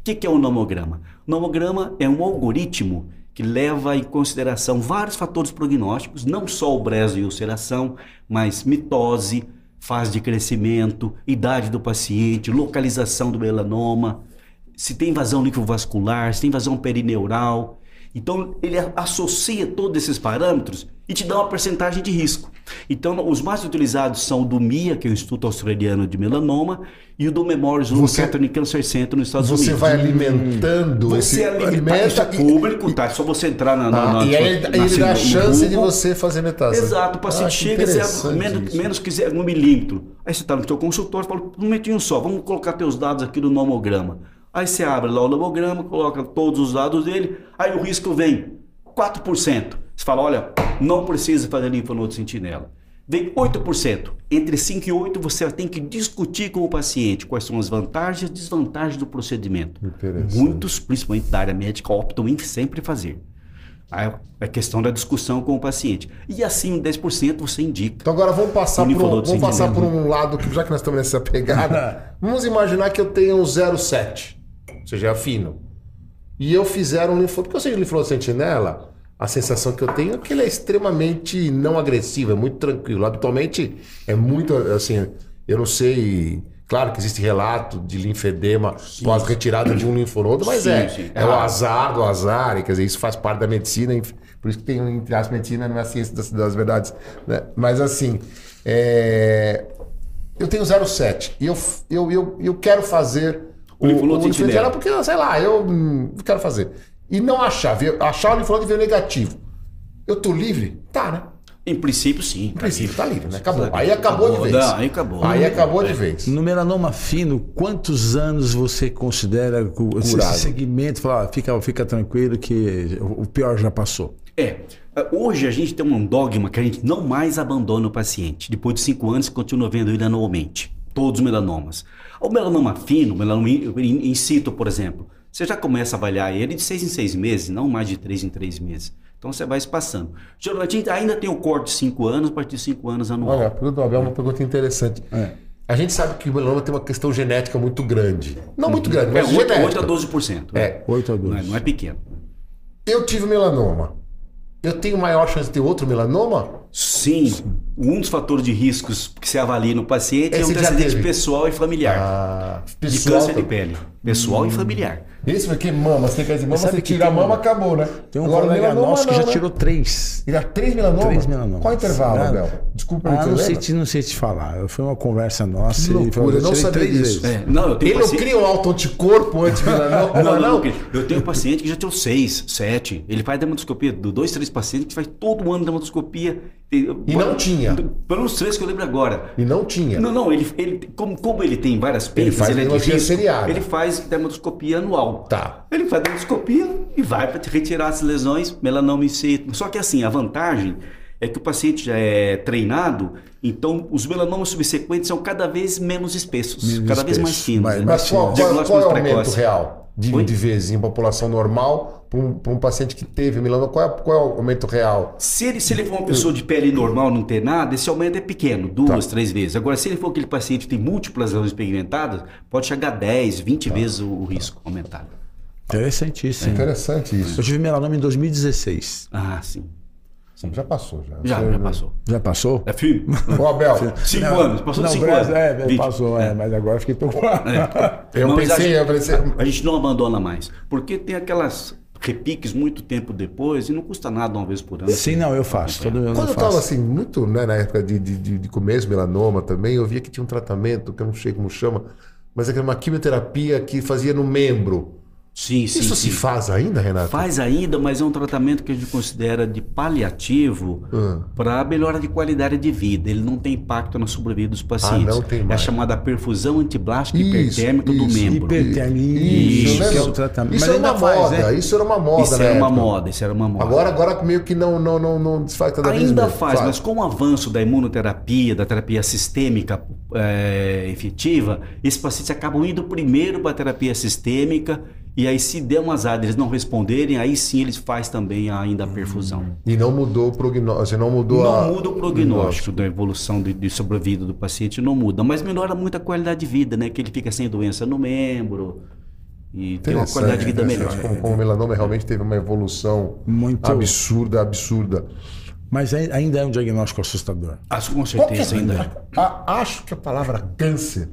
O que, que é um nomograma? Nomograma é um algoritmo que leva em consideração vários fatores prognósticos, não só o brezo e ulceração, mas mitose, fase de crescimento, idade do paciente, localização do melanoma, se tem invasão linfovascular, se tem invasão perineural. Então, ele associa todos esses parâmetros e te dá uma percentagem de risco. Então, os mais utilizados são o do MIA, que é o Instituto Australiano de Melanoma, e o do Memorial Sloan Você- Kettering Cancer Center nos Estados Você Unidos. vai alimentando Você esse alimenta, isso é e- público, tá? É só você entrar na, na, Ah, na- e aí na- ele, dá a chance de você fazer metástase. Exato, o paciente Ah, chega e menos, menos que zero, um milímetro. Aí você está no seu consultório e fala, um momentinho só, vamos colocar teus dados aqui no nomograma. Aí você abre lá o nomograma, coloca todos os dados dele, aí o risco vem 4%. Você fala, olha, não precisa fazer linfonodo sentinela. Vem 8%. Entre 5 e 8 você tem que discutir com o paciente quais são as vantagens e desvantagens do procedimento. Interessante. Muitos, principalmente da área médica, optam em sempre fazer. É questão da discussão com o paciente. E de 10% você indica. Então agora vamos passar, por um, vamos passar por um lado que já que nós estamos nessa pegada, [laughs] vamos imaginar que eu tenho um 0,7, ou seja, é fino. E eu fizer um linfonodo, porque eu sei que o linfonodo sentinela, a sensação que eu tenho é que ele é extremamente não agressivo, é muito tranquilo. Habitualmente é muito assim, eu não sei Claro que existe relato de linfedema pós retirada de um linfonodo, mas Sim, é, sim. é o azar do azar, e quer dizer, isso faz parte da medicina, por isso que tem, entre aspas, medicina não é a ciência das, das verdades. né? Mas assim, é, eu tenho 07 e eu, eu, eu, eu quero fazer O linfonodo linfonodo sentinela. porque, sei lá, eu hum, quero fazer. E não achar, ver- achar o linfonodo e ver negativo. Eu tô livre? Tá, né? Em princípio, sim. Em princípio, tá livre, né? Acabou. Aí acabou, de vez. Não, aí acabou. Aí acabou de vez. No melanoma fino, quantos anos você considera o- esse Curado. segmento? Fala, ah, fica, fica tranquilo que o o pior já passou. É. Hoje a gente tem um dogma que a gente não mais abandona o paciente. Depois de cinco anos, continua vendo ele anualmente. Todos os melanomas. O melanoma fino, o melanoma in situ, por exemplo, você já começa a avaliar ele de seis em seis meses, não mais de três em três meses. Então você vai espaçando. Geralmente ainda tem o corte de cinco anos, a partir de cinco anos anual. Olha, a pergunta do Abel é uma pergunta interessante. A gente sabe que o melanoma tem uma questão genética muito grande. Não muito grande, É mas 8, genética. a 12%. É. 8 a 12. Não é, não é pequeno. Eu tive melanoma. Eu tenho maior chance de ter outro melanoma? Sim, um dos fatores de riscos que se avalia no paciente é Esse o já antecedente teve? pessoal e familiar. Ah, de pessoal, câncer de pele. Pessoal e familiar. Esse porque mama, você quer dizer, mama, você tira a um- mama, acabou, né? Tem um Agora, colega melanoma nosso que não, já né? tirou três. Ele era três melanomas? Três melanomas. Qual o intervalo, Ah, Abel? Desculpa, Ah, não sei, te, não sei te falar. Foi uma conversa nossa. Que ele loucura, falou, eu não sabia três disso. É, não, eu tenho Ele não paciente- cria um auto-anticorpo anti-melanoma? [laughs] Não, não, não. Eu tenho paciente que já tirou seis, sete. Ele faz dermatoscopia, do dois, três pacientes que faz todo ano dermatoscopia. E não tinha. Pelos três que eu lembro agora. E não tinha. Não, não, ele, ele como, como ele tem várias peles, faz ele, é risco, seriada. ele faz dermatoscopia anual. Tá. Ele faz dermatoscopia e vai para retirar as lesões, melanoma in situ. Só que assim, a vantagem é que o paciente já é treinado, então os melanomas subsequentes são cada vez menos espessos, Menos cada vez mais finos. mais- né? Mas qual, qual, Diagnóstico qual é o aumento precoce. real de, Oi? de vezes em população normal para um, um paciente que teve melanoma? Qual é, qual é o aumento real? Se ele, se ele for uma pessoa de pele normal, não ter nada, esse aumento é pequeno, duas, Tá. três vezes. Agora, se ele for aquele paciente que tem múltiplas lesões pigmentadas, pode chegar a 10, 20 Tá. vezes o, o risco aumentado. Interessantíssimo. Interessante isso. Eu tive melanoma em 2016. Ah, sim. Já passou, já. Já, Você- já passou. Já passou? É filho. [laughs] Ô, Abel, Cinco Não, anos, passou não, de cinco anos. É, Vinte. passou, é, mas agora fiquei preocupado. [laughs] eu Não, mas a pensei, gente- eu pensei... A gente não abandona mais. Porque tem aquelas repiques muito tempo depois e não custa nada uma vez por ano. Sim, não, eu faço. Todo ano Quando eu eu tava faço. assim, muito, né, na época de, de, de, de começo, melanoma também, eu via que tinha um tratamento, que eu não sei como chama, mas é que era uma quimioterapia que fazia no membro. Sim, sim. Isso sim. se faz ainda, Renato? Faz ainda, mas é um tratamento que a gente considera de paliativo Ah. para melhora de qualidade de vida. Ele não tem impacto na sobrevida dos pacientes. não tem É a mais. chamada perfusão antiblástica Isso, hipertérmica do membro. Hipertermia, Isso, isso, né? é o tratamento. Isso Mas era uma faz, moda, né? isso era uma moda Isso era uma moda, isso era uma moda. Agora, agora meio que não, não, não, não desfaz cada vez Ainda menos. faz, mas com o avanço da imunoterapia, da terapia sistêmica é, efetiva, esses pacientes acabam indo primeiro para a terapia sistêmica e aí se der um azar eles não responderem, aí sim eles faz também ainda a perfusão. E não mudou o prognóstico, não mudou a... Não muda o prognóstico da evolução de, de sobrevida do paciente, não muda, mas melhora muito a qualidade de vida, né? Que ele fica sem doença no membro e tem uma qualidade de vida melhor. Como, como o melanoma realmente teve uma evolução Muito. absurda, absurda. Mas ai- ainda é um diagnóstico assustador. Ah, com que é- certeza ainda. é. A- acho que a palavra câncer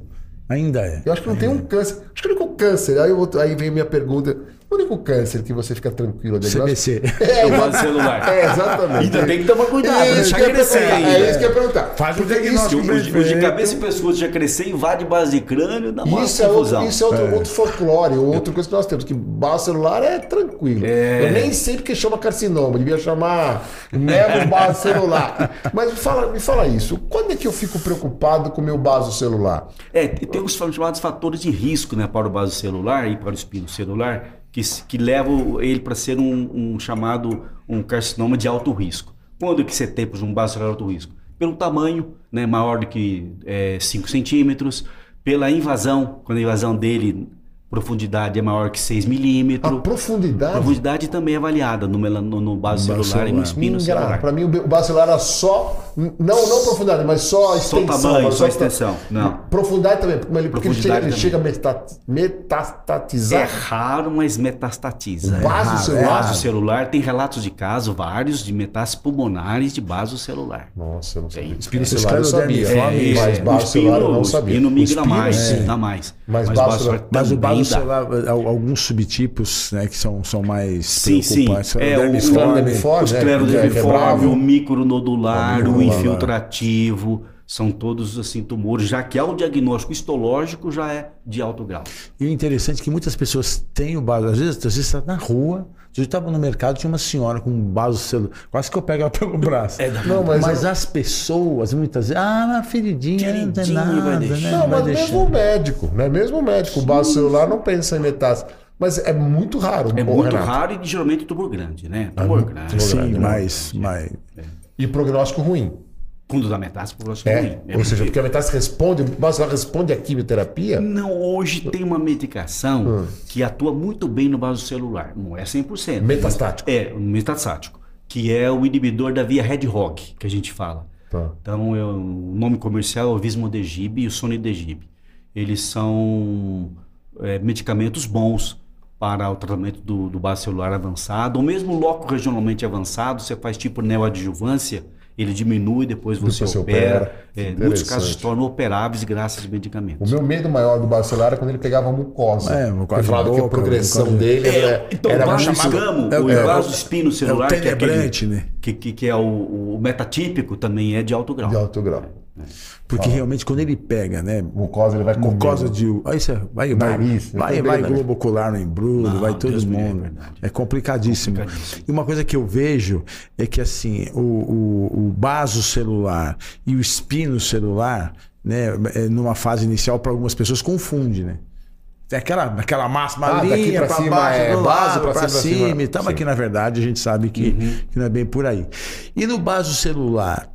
Ainda é. Eu acho que não tem um câncer. Acho que o único câncer. Aí, eu aí vem minha pergunta. O único câncer que você fica tranquilo a diagnóstico- CBC. É, O vaso celular. [laughs] É, exatamente. Ainda tem que tomar cuidado, Isso deixar crescer ainda. É isso que eu ia perguntar. Faz o Porque diagnóstico Os, os de cabeça e pescoço já crescer, invade base de crânio, dá uma isso é, outro, confusão. isso é outro, outro folclore, outra coisa que nós temos, que base celular é tranquilo. É. Eu nem sei porque chama carcinoma, devia chamar nevo base celular. Mas me fala, me fala isso, quando é que eu fico preocupado com o meu baso celular? É, tem tem os chamados fatores de risco né, para o vaso celular e para o espino celular que, que levam ele para ser um, um chamado um carcinoma de alto risco. Quando que você tem exemplo, um vaso celular de alto risco? Pelo tamanho, né, maior do que 5 centímetros, pela invasão, quando a invasão dele profundidade é maior que 6 milímetros. A profundidade? A profundidade também é avaliada no, no, no base celular, celular e no espino celular. Para mim, o base celular era só. Não, não profundidade, mas só extensão. Só tamanho, só extensão. Não. Profundidade também, porque profundidade ele chega, ele chega a metastatizar. É raro, mas metastatiza. O vaso é celular. Vaso celular tem relatos de caso vários de metástases pulmonares de vaso celular. Nossa, eu não sabia. Tem. Espino celular eu sabia. É, mas é, vaso celular eu não sabia. O espino migra mais, é. dá mais. Mas, mas, vaso celular, mas celular, alguns subtipos né, que são, são mais sim, preocupantes. Sim, é, o o esclerodermiforme, o micronodular, o infiltrativo, são todos assim tumores, já que o diagnóstico histológico já é de alto grau. E o interessante é que muitas pessoas têm o vaso, às vezes, às vezes está na rua, eu estava no mercado, tinha uma senhora com um vaso celular. Quase que eu pego ela pelo [laughs] braço. É, não, mas, mas eu... as pessoas muitas vezes, ah, feridinha, não tem nada. Né? Não, mas mesmo o médico, né? Mesmo o médico, o vaso celular não pensa em metástase. Mas é muito raro. É muito Renato. raro e geralmente tumor grande, né? Tumor é, grande. Sim, grande, mas, mas... É. E prognóstico ruim. Quando dá metástase, prognóstico é. ruim. É Ou seja, porque a metástase responde, mas ela responde à quimioterapia? Não, hoje tem uma medicação hum. que atua muito bem no vaso celular. Não é 100%. Metastático. É, metastático. Que é o inibidor da via Red Rock, que a gente fala. Tá. Então, eu, o nome comercial é o Vismodegib e o Sonidegib. Eles são é, medicamentos bons para o tratamento do, do base celular avançado, ou mesmo loco regionalmente avançado, você faz tipo neoadjuvância, ele diminui, depois você depois opera. opera. É, muitos casos se tornam operáveis graças a medicamentos. O meu medo maior do base celular é quando ele pegava mucosa. É, mucosa. falava boca, que a progressão mucosa. dele é, era. Então, era é, o é, vaso espino celular, é o que é, aquele, né? que, que, que é o, o, metatípico, também é de alto grau. De alto grau. Porque Fala. realmente quando ele pega, né? Mucosa, ele vai comer. Mucosa de. Aí você vai, Nariz, vai, vai, vai globo ocular no embrudo, Não, vai todo Deus mundo. É, é complicadíssimo. complicadíssimo. E uma coisa que eu vejo é que assim, o, o, o baso celular e o espino celular, né, é, numa fase inicial, para algumas pessoas, confunde, né? Tem aquela, aquela massa ah, linha para baixo, é, do lado, para cima, cima e tal, mas que na verdade a gente sabe que, uhum. que não é bem por aí. E no baso celular,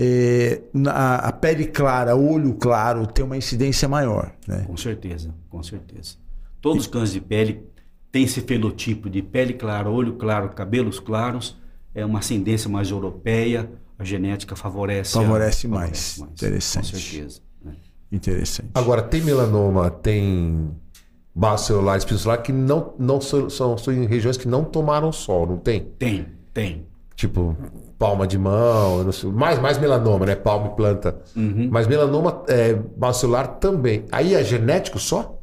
é, a, a, pele clara, olho claro, tem uma incidência maior. Né? Com certeza, com certeza. Todos os cânceres de pele têm esse fenotipo de pele clara, olho claro, cabelos claros, é uma ascendência mais europeia, a genética favorece. Favorece, a, mais. favorece mais. Interessante. Com certeza. Né? Interessante. Agora, tem melanoma, tem base celular, espinho celular, que não, não são, são, são em regiões que não tomaram sol, não tem? Tem, tem. Tipo, palma de mão, sei, mais, mais melanoma, né? Palma e planta. Uhum. Mas melanoma é, também. Aí é genético só?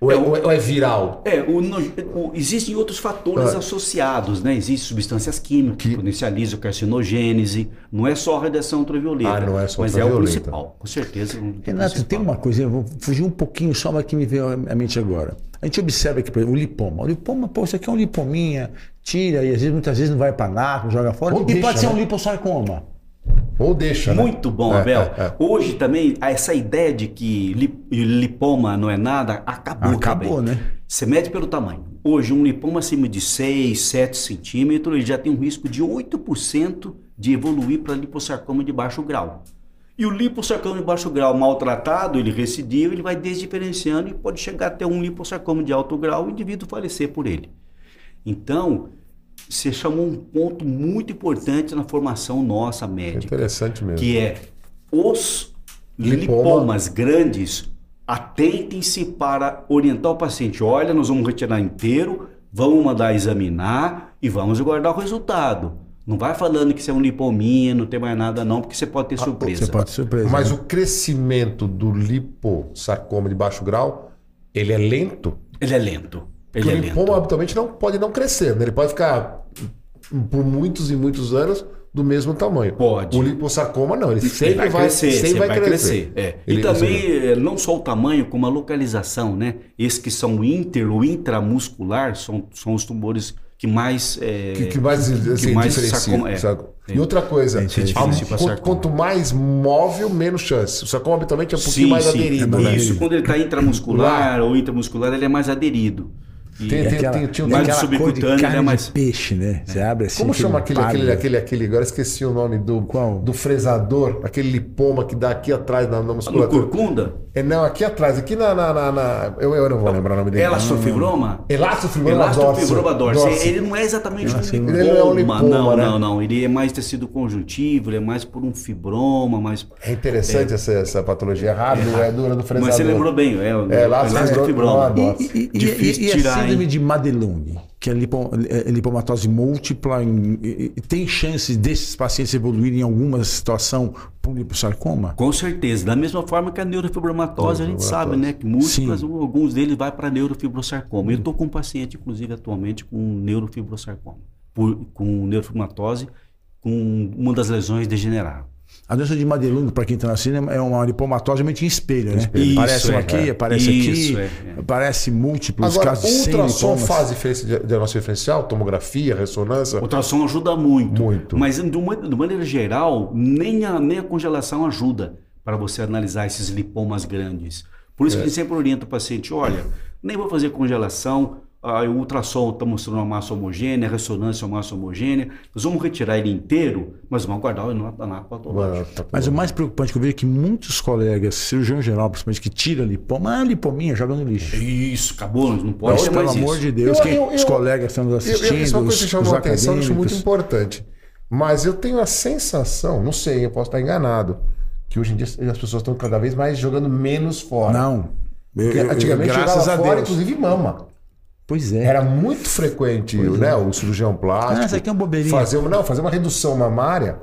Ou é, é, ou é viral? É, o, o, existem outros fatores ah. associados, né? Existem substâncias químicas que potencializam a carcinogênese. Não é só a radiação ultravioleta. Ah, não é só Mas é o principal, com certeza. Renato, principal. tem uma coisa, eu vou fugir um pouquinho só, mas que me veio à mente agora. A gente observa aqui, por exemplo, o lipoma. O lipoma, pô, isso aqui é um lipominha, tira, e às vezes, muitas vezes não vai para nada, não joga fora. Ou e deixa, pode ser né? um lipossarcoma. Ou deixa, né? Muito bom, é, Abel. É, é. Hoje também, essa ideia de que lipoma não é nada, acabou Acabou, também. né? Você mede pelo tamanho. Hoje, um lipoma acima de 6, 7 centímetros, ele já tem um risco de 8% de evoluir para lipossarcoma de baixo grau. E o lipossarcoma de baixo grau maltratado, ele recidiva, ele vai desdiferenciando e pode chegar até um lipossarcoma de alto grau e o indivíduo falecer por ele. Então, você chamou um ponto muito importante na formação nossa médica. Interessante mesmo. Que é os Lipoma. lipomas grandes, atentem-se para orientar o paciente. Olha, nós vamos retirar inteiro, vamos mandar examinar e vamos aguardar o resultado. Não vai falando que você é um lipominha, não tem mais nada não, porque você pode ter ah, surpresa. Você pode ter surpresa. Mas né? o crescimento do liposarcoma de baixo grau, ele é lento? Ele é lento. Ele Porque é o lipoma habitualmente não pode não crescer, né? Ele pode ficar por muitos e muitos anos do mesmo tamanho. Pode. O liposarcoma não, ele sempre ele vai, vai, crescer, sempre vai, vai crescer. crescer. É. E também seja... não só o tamanho, como a localização, né? Esses que são inter ou intramuscular são, são os tumores que mais é, que, que, mais, assim, que mais sarcoma, é. E outra coisa, a, quanto mais móvel, menos chance. O sarcoma habitualmente é um pouquinho sim, mais sim, aderido. É né? Isso, quando ele está intramuscular ou intramuscular, ele é mais aderido. E Tem- É tem- aquela, tem- tinha um- é mais aquela cor de carne né, mas- de peixe, né? Você abre assim. Como chama aquele, aquele, aquele, aquele, agora esqueci o nome do, Qual? do fresador, aquele lipoma que dá aqui atrás na, na No musculatura. corcunda, É, não, aqui atrás, aqui na. na, na- na- eu, eu não vou lembrar o nome dele. elastofibroma, Elastofibroma elastofibroma dorsi. Ele não é exatamente um lipoma. Ele não é um lipoma, não, né? não, não. Ele é mais tecido conjuntivo, ele é mais por um fibroma, mais... É interessante Essa, essa patologia. É raro, é dura do fresador. Mas você lembrou bem, é o É, elastofibroma. elastofibroma. Dorsi. E, e, e, Difícil e, e a tirar, síndrome de Madelung, que é, lipo, é lipomatose múltipla, em- e- e tem chances desses pacientes evoluírem em alguma situação para um liposarcoma? Com certeza. Da mesma forma que a neurofibromatose, a gente sabe, né? Que múltiplas, Sim. alguns deles vai para neurofibrosarcoma. Eu estou com um paciente, inclusive, atualmente com neurofibrosarcoma. Por, com neurofibromatose, com uma das lesões degeneradas. A doença de Madelung, para quem está na síndrome, é uma lipomatose em espelho, né? Isso, aparece uma é, aqui, é. aparece Isso, aqui, é, é. aparece múltiplos Agora, casos ultrassom faz diferença de diagnóstico diferencial? Tomografia, ressonância? O ultrassom ajuda muito. Muito. Mas, de uma, de maneira geral, nem a, nem a congelação ajuda para você analisar esses lipomas grandes. Por isso que a gente sempre orienta o paciente: olha, nem vou fazer congelação, ah, o ultrassom está mostrando uma massa homogênea, a ressonância é uma massa homogênea, nós vamos retirar ele inteiro, mas vamos guardar o anato patológico. Mas o mais preocupante que eu vejo é que muitos colegas, cirurgião geral, principalmente, que tira lipoma, ah, lipominha, joga no lixo. Isso, acabou, não pode Mas, ser pelo amor isso. de Deus, Eu- quem- eu- os eu- colegas estão nos Eu, eu, assistindo, isso é uma coisa que os, chamou os a atenção, acho muito importante. Mas eu tenho a sensação, não sei, eu posso estar enganado, que hoje em dia as pessoas estão cada vez mais jogando menos fora. Não. Eu- Porque eu- antigamente graças jogava a fora, Deus. inclusive mama. Pois é. Era muito frequente né, o cirurgião plástico. Ah, isso aqui é uma bobeirinha. Fazer, não, fazer uma redução mamária.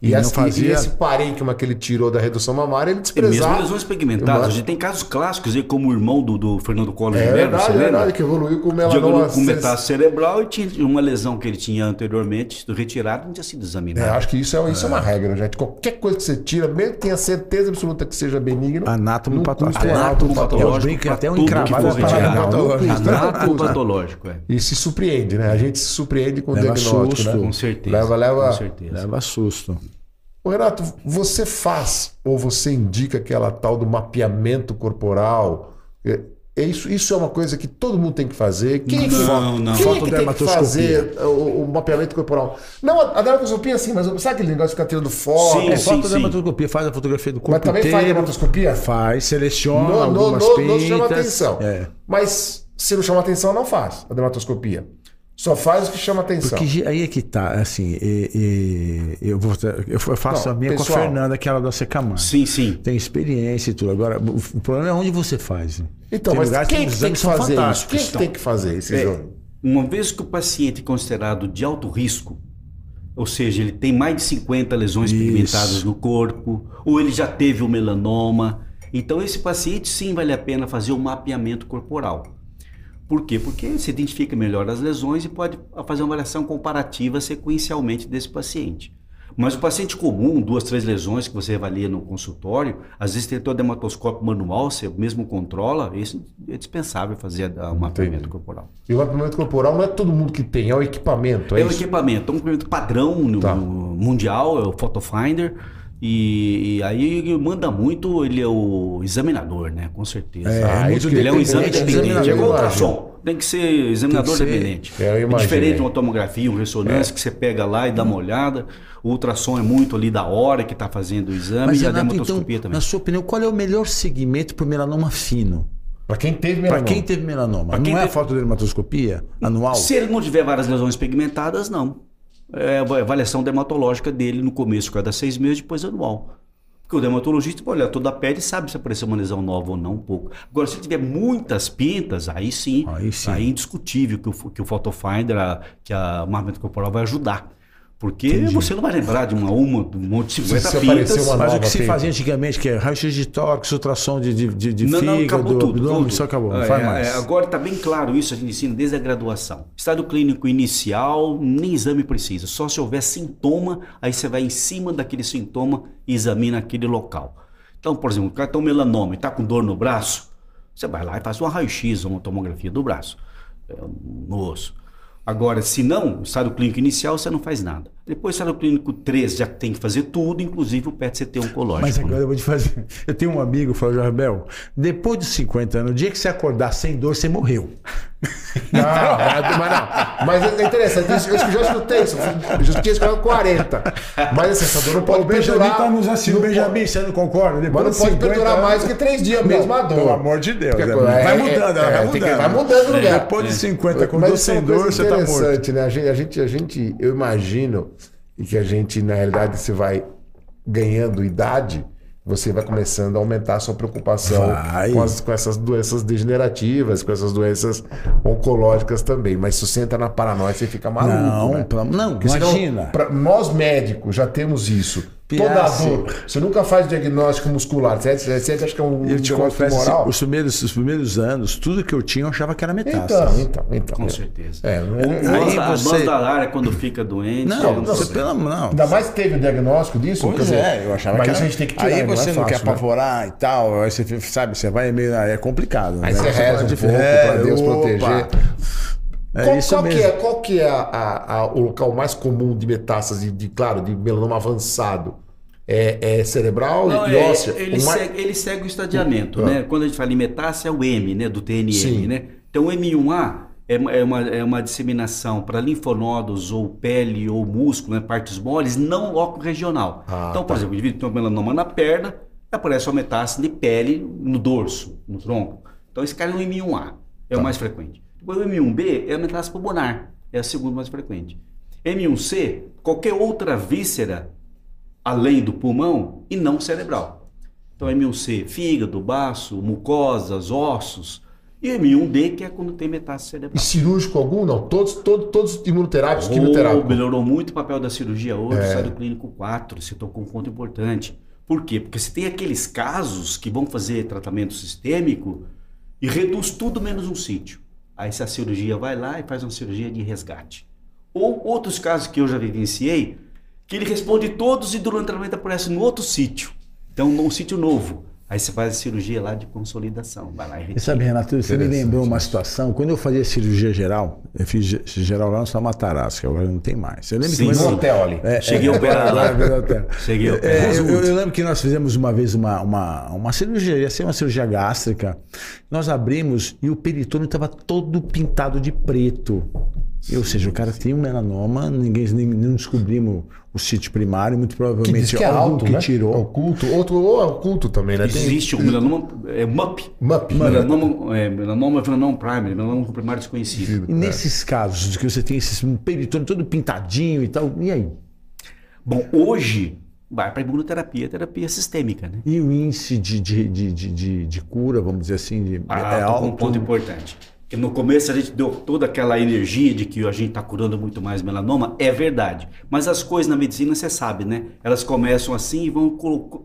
E, E fazia- e esse parênquima que ele tirou da redução mamária, ele E desprezava. mesmo lesões pigmentadas. Mas- A gente tem casos clássicos, aí, como o irmão do, do Fernando Collor É de Mello, verdade, é verdade, que evoluiu com melanoma. com metástase cerebral e tinha uma lesão que ele tinha anteriormente retirada não tinha sido É, examinada. acho que isso é, isso é. uma regra, gente. Qualquer coisa que você tira, mesmo que tenha certeza absoluta que seja benigno. Anátomo patológico. Anátomo patológico. Brinco até um encravado é. Não custa, Anátomo patológico, é. E se surpreende, né? A gente se surpreende com o diagnóstico, susto. né? Com certeza. Leva, leva. Com certeza. Leva susto. Ô, Renato, você faz ou você indica aquela tal do mapeamento corporal? É, é isso, isso é uma coisa que todo mundo tem que fazer. Quem, é que- Não, não. quem é que tem que Fotodermatoscopia. fazer o, o mapeamento corporal? Não, a a dermatoscopia sim, mas sabe aquele negócio de ficar tirando foto? Sim, É sim. foto dermatoscopia, faz a fotografia do corpo Mas também inteiro. faz dermatoscopia? Faz, seleciona No, algumas no, pintas. no chama atenção. É. Mas se não chama atenção, não faz a dermatoscopia. Só faz o que chama atenção. Porque aí é que tá, assim, e- e- eu, vou, eu faço Não, a minha com pessoal. a Fernanda, que ela é da Secamar. Sim, sim. Tem experiência e tudo. Agora, o, o problema é onde você faz. né? Então, Tem mas lugares quem os que tem que fazer isso? Quem que tem que fazer esse É, exame? uma vez que o paciente é considerado de alto risco, ou seja, ele tem mais de 50 lesões Isso. pigmentadas no corpo, ou ele já teve o melanoma, então esse paciente sim vale a pena fazer o mapeamento corporal. Por quê? Porque você identifica melhor as lesões e pode fazer uma avaliação comparativa sequencialmente desse paciente. Mas o paciente comum, duas, três lesões que você avalia no consultório, às vezes tem todo dermatoscópio manual, você mesmo controla, isso é dispensável fazer o mapeamento corporal. E o mapeamento corporal não é todo mundo que tem, é o equipamento. É, É um isso? equipamento, é um equipamento padrão no, Tá. no mundial, é o Photo Finder. E, e aí manda muito, ele é o examinador, né? Com certeza. É, Ah, muito ele é um exame dependente. É igual ultrassom. Tem que ser examinador que ser- dependente. É, É diferente de uma tomografia, uma ressonância, que você pega lá e dá uma olhada. O ultrassom é muito ali da hora que está fazendo o exame Mas, e a Renato, então, dermatoscopia também. na sua opinião, qual é o melhor segmento para o melanoma fino? Para quem teve Para melanoma. quem teve melanoma? Pra quem não é a teve- fotodermatoscopia anual? Se ele não tiver várias lesões pigmentadas, não. É a avaliação dermatológica dele no começo, cada seis meses, depois anual. Porque o dermatologista vai olhar toda a pele e sabe se apareceu uma lesão nova ou não, um pouco. Agora, se tiver muitas pintas, aí sim, Aí sim. é indiscutível que o, que o Photofinder, a- que a mapeamento corporal vai ajudar. Porque você não vai lembrar de uma, uma, de um monte de 50 Se pintas. uma Mas o que se fazia antigamente, que é raio-x de tórax, ultrassom de, de, de, de Não, não, fígado, acabou tudo. abdômen, tudo. só acabou, não É, faz é, mais. agora está bem claro isso, a gente ensina desde a graduação. Estado clínico inicial, nem exame precisa. Só se houver sintoma, aí você vai em cima daquele sintoma e examina aquele local. Então, por exemplo, o cara tem um melanoma e está com dor no braço, você vai lá e faz uma raio-x, uma tomografia do braço, é, no osso. Agora, se não, estado clínico inicial, você não faz nada. Depois, estado clínico 3, já tem que fazer tudo, inclusive o PET-CT oncológico. Mas né? agora eu vou te fazer. Eu tenho um amigo, falou, Jarbel, depois dos 50 anos, o dia que você acordar sem dor, você morreu. Não, mas, mas não. Mas é interessante, isso, eu já escutei isso. Eu já tinha escutado 40. Mas assim, essa dor não pode O Benjamin perdurar. tá nos assistindo. não Benjamin, você não concorda? Mas Depois não de pode 50 perdurar mais que três dias mesmo a dor. Pelo amor de Deus. Porque, né? é, vai é, mudando, ela é, vai tem que- mudando. vai mudando o lugar. Depois de 50, com Mas dor isso é sem dor, você tá morto. interessante, né? A gente, a gente, a gente, eu imagino e que a gente, na realidade, você vai ganhando idade, você vai começando a aumentar a sua preocupação com, as- com essas doenças degenerativas, com essas doenças oncológicas também. Mas se você entra na paranoia, você fica maluco. Não, né? não, Porque senão, imagina. pra- nós médicos já temos isso. Toda Piace. dor. Você nunca faz diagnóstico muscular. Você, você, acha que é um Eu te confesso, moral? assim, os primeiros, os primeiros anos, tudo que eu tinha, eu achava que era Então, metástase. então, então. Com certeza. É, não é- Nós, Aí da- você- da área, quando fica doente. Não, eu você pelo não. Ainda mais que teve o diagnóstico disso. quer Pois dizer, é, eu achava mas que era... a gente tem que tirar. Aí não é você não, quer fácil, né? apavorar e tal, aí você sabe, você vai meio. É complicado. Aí né? você reza um pouco É, pra Deus opa. proteger. É qual, isso qual que mesmo. é, qual que é a- a- a- o local mais comum de metástase, de, claro, de melanoma avançado? É, é cerebral Não, e é, óssea? ele, mais- segue, ele segue o estadiamento, Ah. né? Quando a gente fala em metástase, é o M, né? Do TNM, Sim. né? Então, o M1A é, uma- é uma, é uma disseminação para linfonodos ou pele ou músculo, né? partes moles, não loco regional. Ah, então, por tá. exemplo, o indivíduo tem um melanoma na perna, aparece uma metástase de pele no dorso, no tronco. Então, esse cara é o M1A, é Tá. o mais frequente. O M1B é a metástase pulmonar, é a segunda mais frequente. M1C, qualquer outra víscera além do pulmão e não cerebral. Então, M1C, fígado, baço, mucosas, ossos. E M1D, que é quando tem metástase E cerebral. cirúrgico algum? Não. Todos, todos, todos imunoterápicos, Oh, quimioterápicos. melhorou muito o papel da cirurgia hoje, É. sai do clínico 4, você tocou um ponto importante. Por quê? Porque se tem aqueles casos que vão fazer tratamento sistêmico e reduz tudo menos um sítio. Aí se a cirurgia vai lá e faz uma cirurgia de resgate. Ou outros casos que eu já vivenciei, que ele responde todos e durante o tratamento aparece no outro sítio. Então, num sítio novo. Aí você faz a cirurgia lá de consolidação. Vai lá e retira. sabe, Renato, você me lembrou uma situação. Quando eu fazia cirurgia geral, eu fiz ge- geral lá no São Matarazzo, que agora não tem mais. Eu lembro Sim, que sim. No hotel ali. É, [laughs] Cheguei é, a operar lá. Cheguei a É, eu- eu lembro que nós fizemos uma vez uma, uma, uma cirurgia, ia ser uma cirurgia gástrica. Nós abrimos e o peritônio estava todo pintado de preto. Ou seja, o cara tinha um melanoma, ninguém, nem- não descobrimos o sítio primário, muito Que provavelmente diz que é alto, que né? tirou. É oculto. Outro, ou é oculto também, né? Tem- Existe o melanoma, é MUP. MUP. Melanoma, é, melanoma, melanoma primary, melanoma primário desconhecido. E nesses casos de que você tem esse peritônio todo pintadinho e tal, e aí? Bom, hoje vai para imunoterapia, terapia sistêmica, né? E o índice de, de, de, de, de- de cura, vamos dizer assim, de, Ah, é alto? um ponto importante. Que no começo a gente deu toda aquela energia de que a gente está curando muito mais melanoma, é verdade. Mas as coisas na medicina, você sabe, né? Elas começam assim e vão,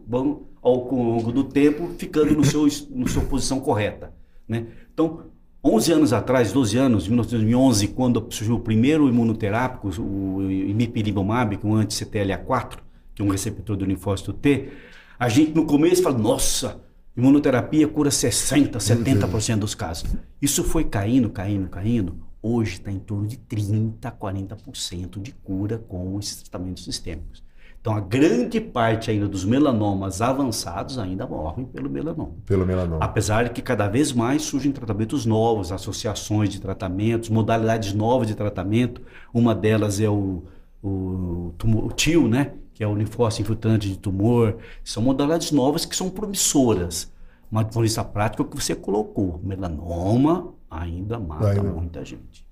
vão ao longo do tempo ficando no seu, no sua posição correta, né? Então, 11 anos atrás, 12 anos, em 1911, quando surgiu o primeiro imunoterápico, o imipilimumab, que é um anti-CTLA4, que é um receptor do linfócito T, a gente no começo fala, nossa, imunoterapia cura 60, 70% dos casos. Isso foi caindo, caindo, caindo. Hoje está em torno de 30, 40% de cura com esses tratamentos sistêmicos. Então, a grande parte ainda dos melanomas avançados ainda morrem pelo melanoma. Pelo melanoma. Apesar de que cada vez mais surgem tratamentos novos, associações de tratamentos, modalidades novas de tratamento. Uma delas é o, o, tumo- o TIL, né? Que é o linfócito infiltrante de tumor. São modalidades novas que são promissoras. Mas, por isso, a prática é o que você colocou. Melanoma ainda mata Ainda. muita gente.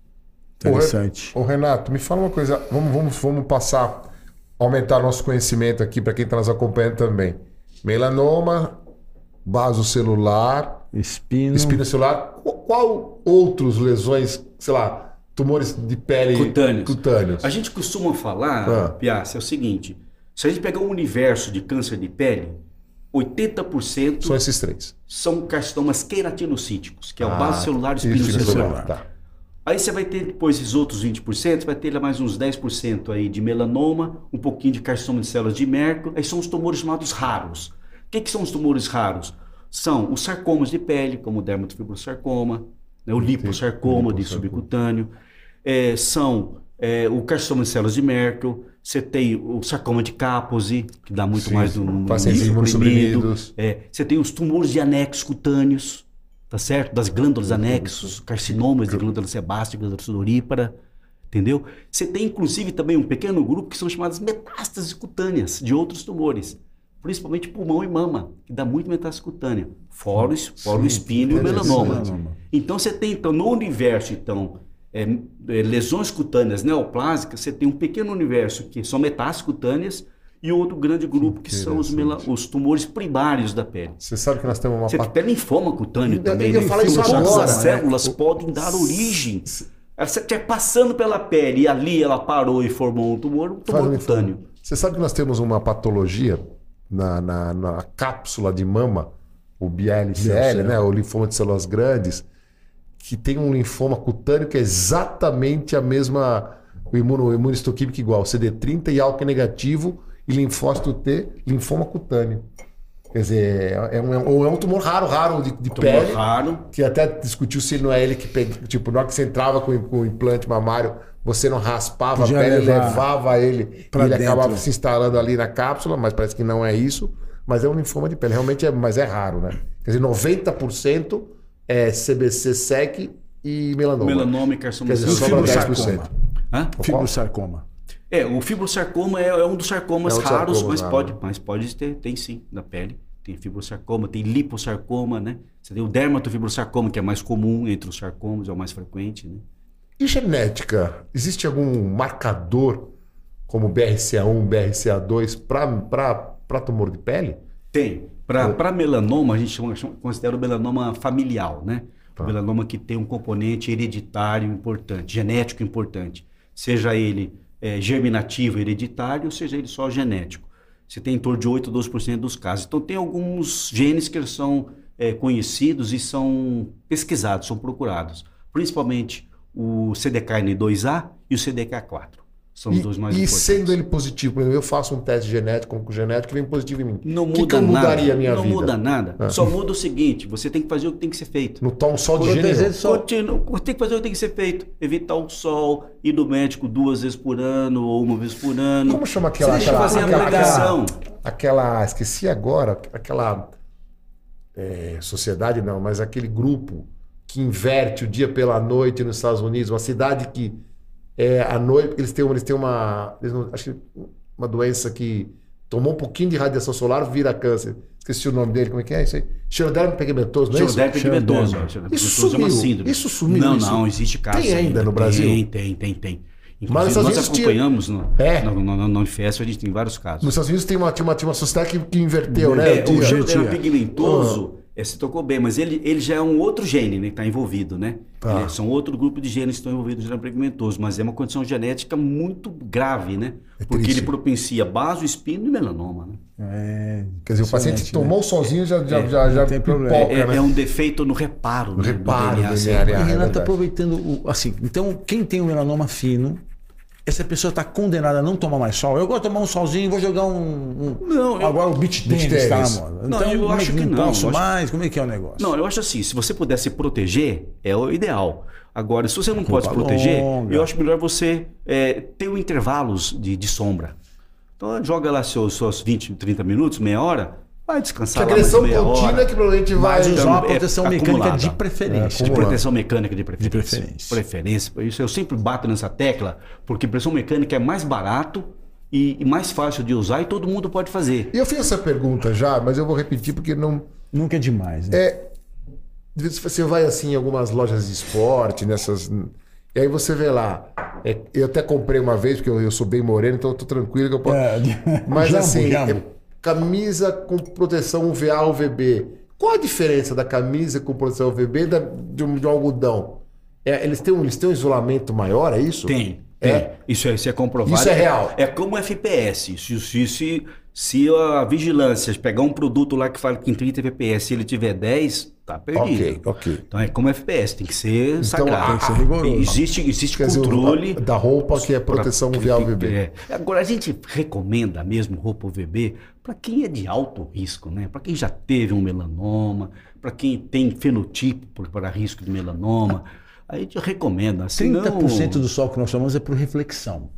Interessante. Ô Renato, me fala uma coisa. Vamos, vamos, vamos passar, aumentar nosso conhecimento aqui para quem está nos acompanhando também. Melanoma, vaso celular, Espino. espina celular. Qual, qual outros lesões, sei lá, tumores de pele Cutâneos. cutâneos? A gente costuma falar, Ah. Piazza, é o seguinte: se a gente pegar um universo de câncer de pele, 80% São esses três. são carcinomas queratinocíticos, que é o Ah, base celular do espino celular. Tá. Aí você vai ter depois esses outros 20%, vai ter mais uns 10% aí de melanoma, um pouquinho de carcinoma de células de Merkel, aí são os tumores chamados raros. O que, que são os tumores raros? São os sarcomas de pele, como o dermatofibrosarcoma, né, o liposarcoma de subcutâneo, é, são é, o carcinoma de células de Merkel, você tem o sarcoma de Kaposi, que dá muito Sim, mais do no Pacientes imunossuprimido. imunossuprimidos. É, você tem os tumores de anexos cutâneos, tá certo? Das glândulas anexos, carcinomas de glândula sebácea, glândula sudorípara, entendeu? Você tem inclusive também um pequeno grupo que são chamadas metástases cutâneas de outros tumores, principalmente pulmão e mama, que dá muito metástase cutânea, fora, fora o espinho e o melanoma. melanoma. Então você tem então no universo então é, é, lesões cutâneas neoplásicas, você tem um pequeno universo que são metástases cutâneas e outro grande grupo que são os, os tumores primários da pele. Você sabe que nós temos uma Você pat- tem linfoma cutâneo Eu- também. eu né? falar isso Todas agora, as né? células O- podem dar origem. Você estiver passando pela pele e ali ela parou e formou um tumor, um Faz tumor um cutâneo. Você sabe que nós temos uma patologia na, na, na cápsula de mama, o BLCL, né? O linfoma de células grandes, que tem um linfoma cutâneo que é exatamente a mesma, o imuno, igual, CD30 e álcool negativo e linfócito T, linfoma cutâneo. Quer dizer, é um, é um, é um tumor raro, raro de, de Tumor pele raro. que até discutiu se não é ele que pega, tipo, na hora que você entrava com, com o implante mamário, você não raspava Podia a pele, levava ele pra e ele dentro. acabava se instalando ali na cápsula, mas parece que não é isso. Mas é um linfoma de pele, realmente é, mas é raro, né? Quer dizer, 90% é CBC, SEC e melanoma. Melanoma e Quer carcinoma dizer, sobra celular. fibrosarcoma? 10%. Hã? Fibrosarcoma. É, o fibrosarcoma é, é um dos sarcomas É um raros, sarcomas mas raros, pode, mas pode ter, tem sim, na pele. Tem fibrosarcoma, tem liposarcoma, né? Você tem o dermatofibrosarcoma, que é mais comum entre os sarcomas, é o mais frequente, né? E genética? Existe algum marcador como BRCA1, BRCA2 para tumor de pele? Tem. Para melanoma, a gente chama, considera o melanoma familiar, né? O melanoma que tem um componente hereditário importante, genético importante. Seja ele eh, germinativo hereditário, seja ele só genético. Você tem em torno de 8 a 12% dos casos. Então, tem alguns genes que são eh, conhecidos e são pesquisados, são procurados. Principalmente o CDKN2A e o CDK4. São os E, dois mais e importantes. sendo ele positivo, por exemplo, eu faço um teste genético com genético e vem positivo em mim. Não muda que, que eu nada. mudaria a minha não vida? muda nada. Ah. Só muda o seguinte: você tem que fazer o que tem que ser feito. No tom sol de gênero. sol. Continua, tem que fazer o que tem que ser feito. Evitar o sol, ir do médico duas vezes por ano ou uma vez por ano. Como chama aquela. Você deixa aquela, fazer a aquela, aplicação. aquela, aquela- Esqueci agora. Aquela. é, sociedade não, mas aquele grupo que inverte o dia pela noite nos Estados Unidos, uma cidade que é à noite, eles têm, eles têm uma. eles não- acho que uma doença que tomou um pouquinho de radiação solar, vira câncer. Esqueci o nome dele, como é que é isso aí? Xeroderma pigmentoso, não é? Xeroderma. Xeroderma Isso é sumiu. síndrome. Isso sumiu, Não, isso. não, existe caso. Tem ainda no Brasil? Tem, tem, tem, tem. Mas Inclusive, nos nós Unidos tinha- acompanhamos no, É. no, no, no, no Unifesp, a gente tem vários casos. Nos Estados Unidos tem uma, tinha uma, tinha uma sociedade que, que inverteu, né? É, Tinha- o xeroderma pigmentoso, é, você tocou bem, mas ele, ele já é um outro gene né, que está envolvido, né? Tá. Ele- são outro grupo de genes que estão envolvidos no xeroderma pigmentoso, mas é uma condição genética muito grave, né? É Porque triste. ele propicia baso, espino e melanoma, né? É, Quer dizer, o paciente né? tomou sozinho já, já, já, já não tem problema. pipoca, É, né? é um defeito no reparo, né, reparo do DNA. DNA. É E Renato, aproveitando o. Assim, então, quem tem o melanoma fino, essa pessoa está condenada a não tomar mais sol. Eu gosto de tomar um solzinho, vou jogar um. um- Não, eu- Agora o beach Beach tennis está na moda. Não, Então, eu como é acho que não, posso eu acho- mais? Como é que é o negócio? Não, eu acho assim, se você puder se proteger, é o ideal. Agora, se você não pode se proteger, longa. eu acho melhor você é, ter um intervalos de, de sombra. Então, joga lá seus, seus 20, 30 minutos, meia hora, vai Que descansar a lá mais agressão meia contínua hora. que provavelmente vai. Mas usar então, uma é proteção mecânica acumulada. de preferência. É, De proteção mecânica de preferência. De preferência. Preferência. Isso eu sempre bato nessa tecla, porque pressão mecânica é mais barato e, e mais fácil de usar e todo mundo pode fazer. E eu fiz essa pergunta já, mas eu vou repetir porque não. Nunca é demais, né? É. Você vai assim em algumas lojas de esporte, nessas. E aí você vê lá. é, eu até comprei uma vez, porque eu, eu sou bem moreno, então eu tô tranquilo que eu posso. É, [laughs] Mas jambo, assim, jambo. é camisa com proteção UVA UVB. Qual a diferença da camisa com proteção UVB da, de, um, de um algodão? É, eles, têm um, eles têm um isolamento maior, é isso? Tem. É? tem. Isso, é, isso é comprovado. Isso é real. É como FPS. Se, se, se, a vigilância pegar um produto lá que fala que em 30 FPS ele tiver 10, tá perdido. Ok, ok. Então é como FPS, tem que ser sagrado. tem que ser rigoroso. Existe, existe Quer dizer, controle. da roupa que é proteção pra- UVA UVB. É. Agora, a gente recomenda mesmo roupa UVB para quem é de alto risco, né? Para quem já teve um melanoma, para quem tem fenotipo para risco de melanoma. A gente recomenda. Senão, 30% do sol que nós tomamos é por reflexão.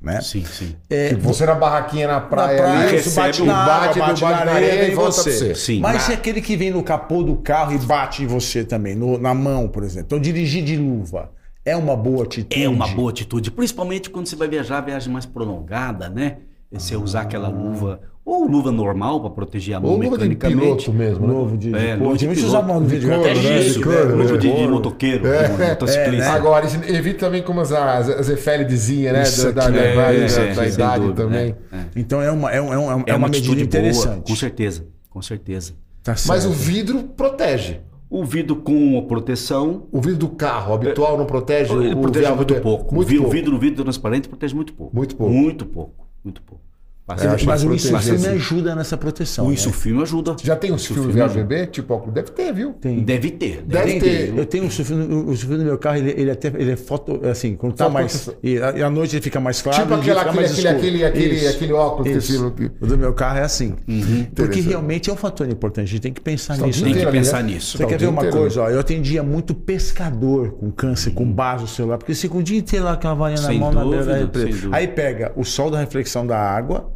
Né? Sim, sim. É, Tipo, você na barraquinha na praia, praia, ali, isso, bate na água, bate, bate bate na areia, e volta você. pra você. Sim. Mas se é aquele que vem no capô do carro e bate em você também, no- na mão, por exemplo. Então, dirigir de luva é uma boa atitude. É uma boa atitude, principalmente quando você vai viajar, viagem mais prolongada, né? Você usar aquela luva, ou luva normal para proteger a mão Ou luva de mecanicamente. piloto mesmo, né? Novo de, É, de, luva de piloto. de De couro, Até né? gesso, De couro, luva né? de, de motoqueiro, É. de motociclista. Agora, evita também como as, as, as efélidezinhas, né? Isso Da, da, é, da- é, da sem idade dúvida, também. é, é. Então é uma, é, um- é, um- é É uma, uma medida atitude boa, interessante. com certeza, com certeza. Tá Mas o vidro protege. O vidro com proteção, O vidro do carro habitual não protege? ele protege muito pouco. Muito o vidro, o vidro transparente protege muito pouco. Muito pouco. Muito pouco, muito pouco. Passa- É, Mas que o ajuda nessa proteção. o né? insufilme ajuda. Já tem Insufilme viável bebê? Tipo, óculos? deve ter, viu? Tem. Deve ter. Deve Tem, ter. Eu tenho um insufilme, o insufilme no meu carro, ele, ele até ele é foto, assim, quando tá Foto- mais. E a, e à noite ele fica mais claro. Tipo aquela- aquele- aquele- aquele- Isso, aquele óculos que isso. aqui. O do meu carro é assim. Porque Interessante. realmente é um fator importante. A gente tem que pensar o nisso. Tem que inteiro ali, pensar né? nisso. Você o quer ver uma coisa? Ó, eu atendia muito pescador com câncer, Uhum. com base no celular, porque você fica o dia inteiro lá com a varinha na mão, na beira da. Aí pega o sol da reflexão da água,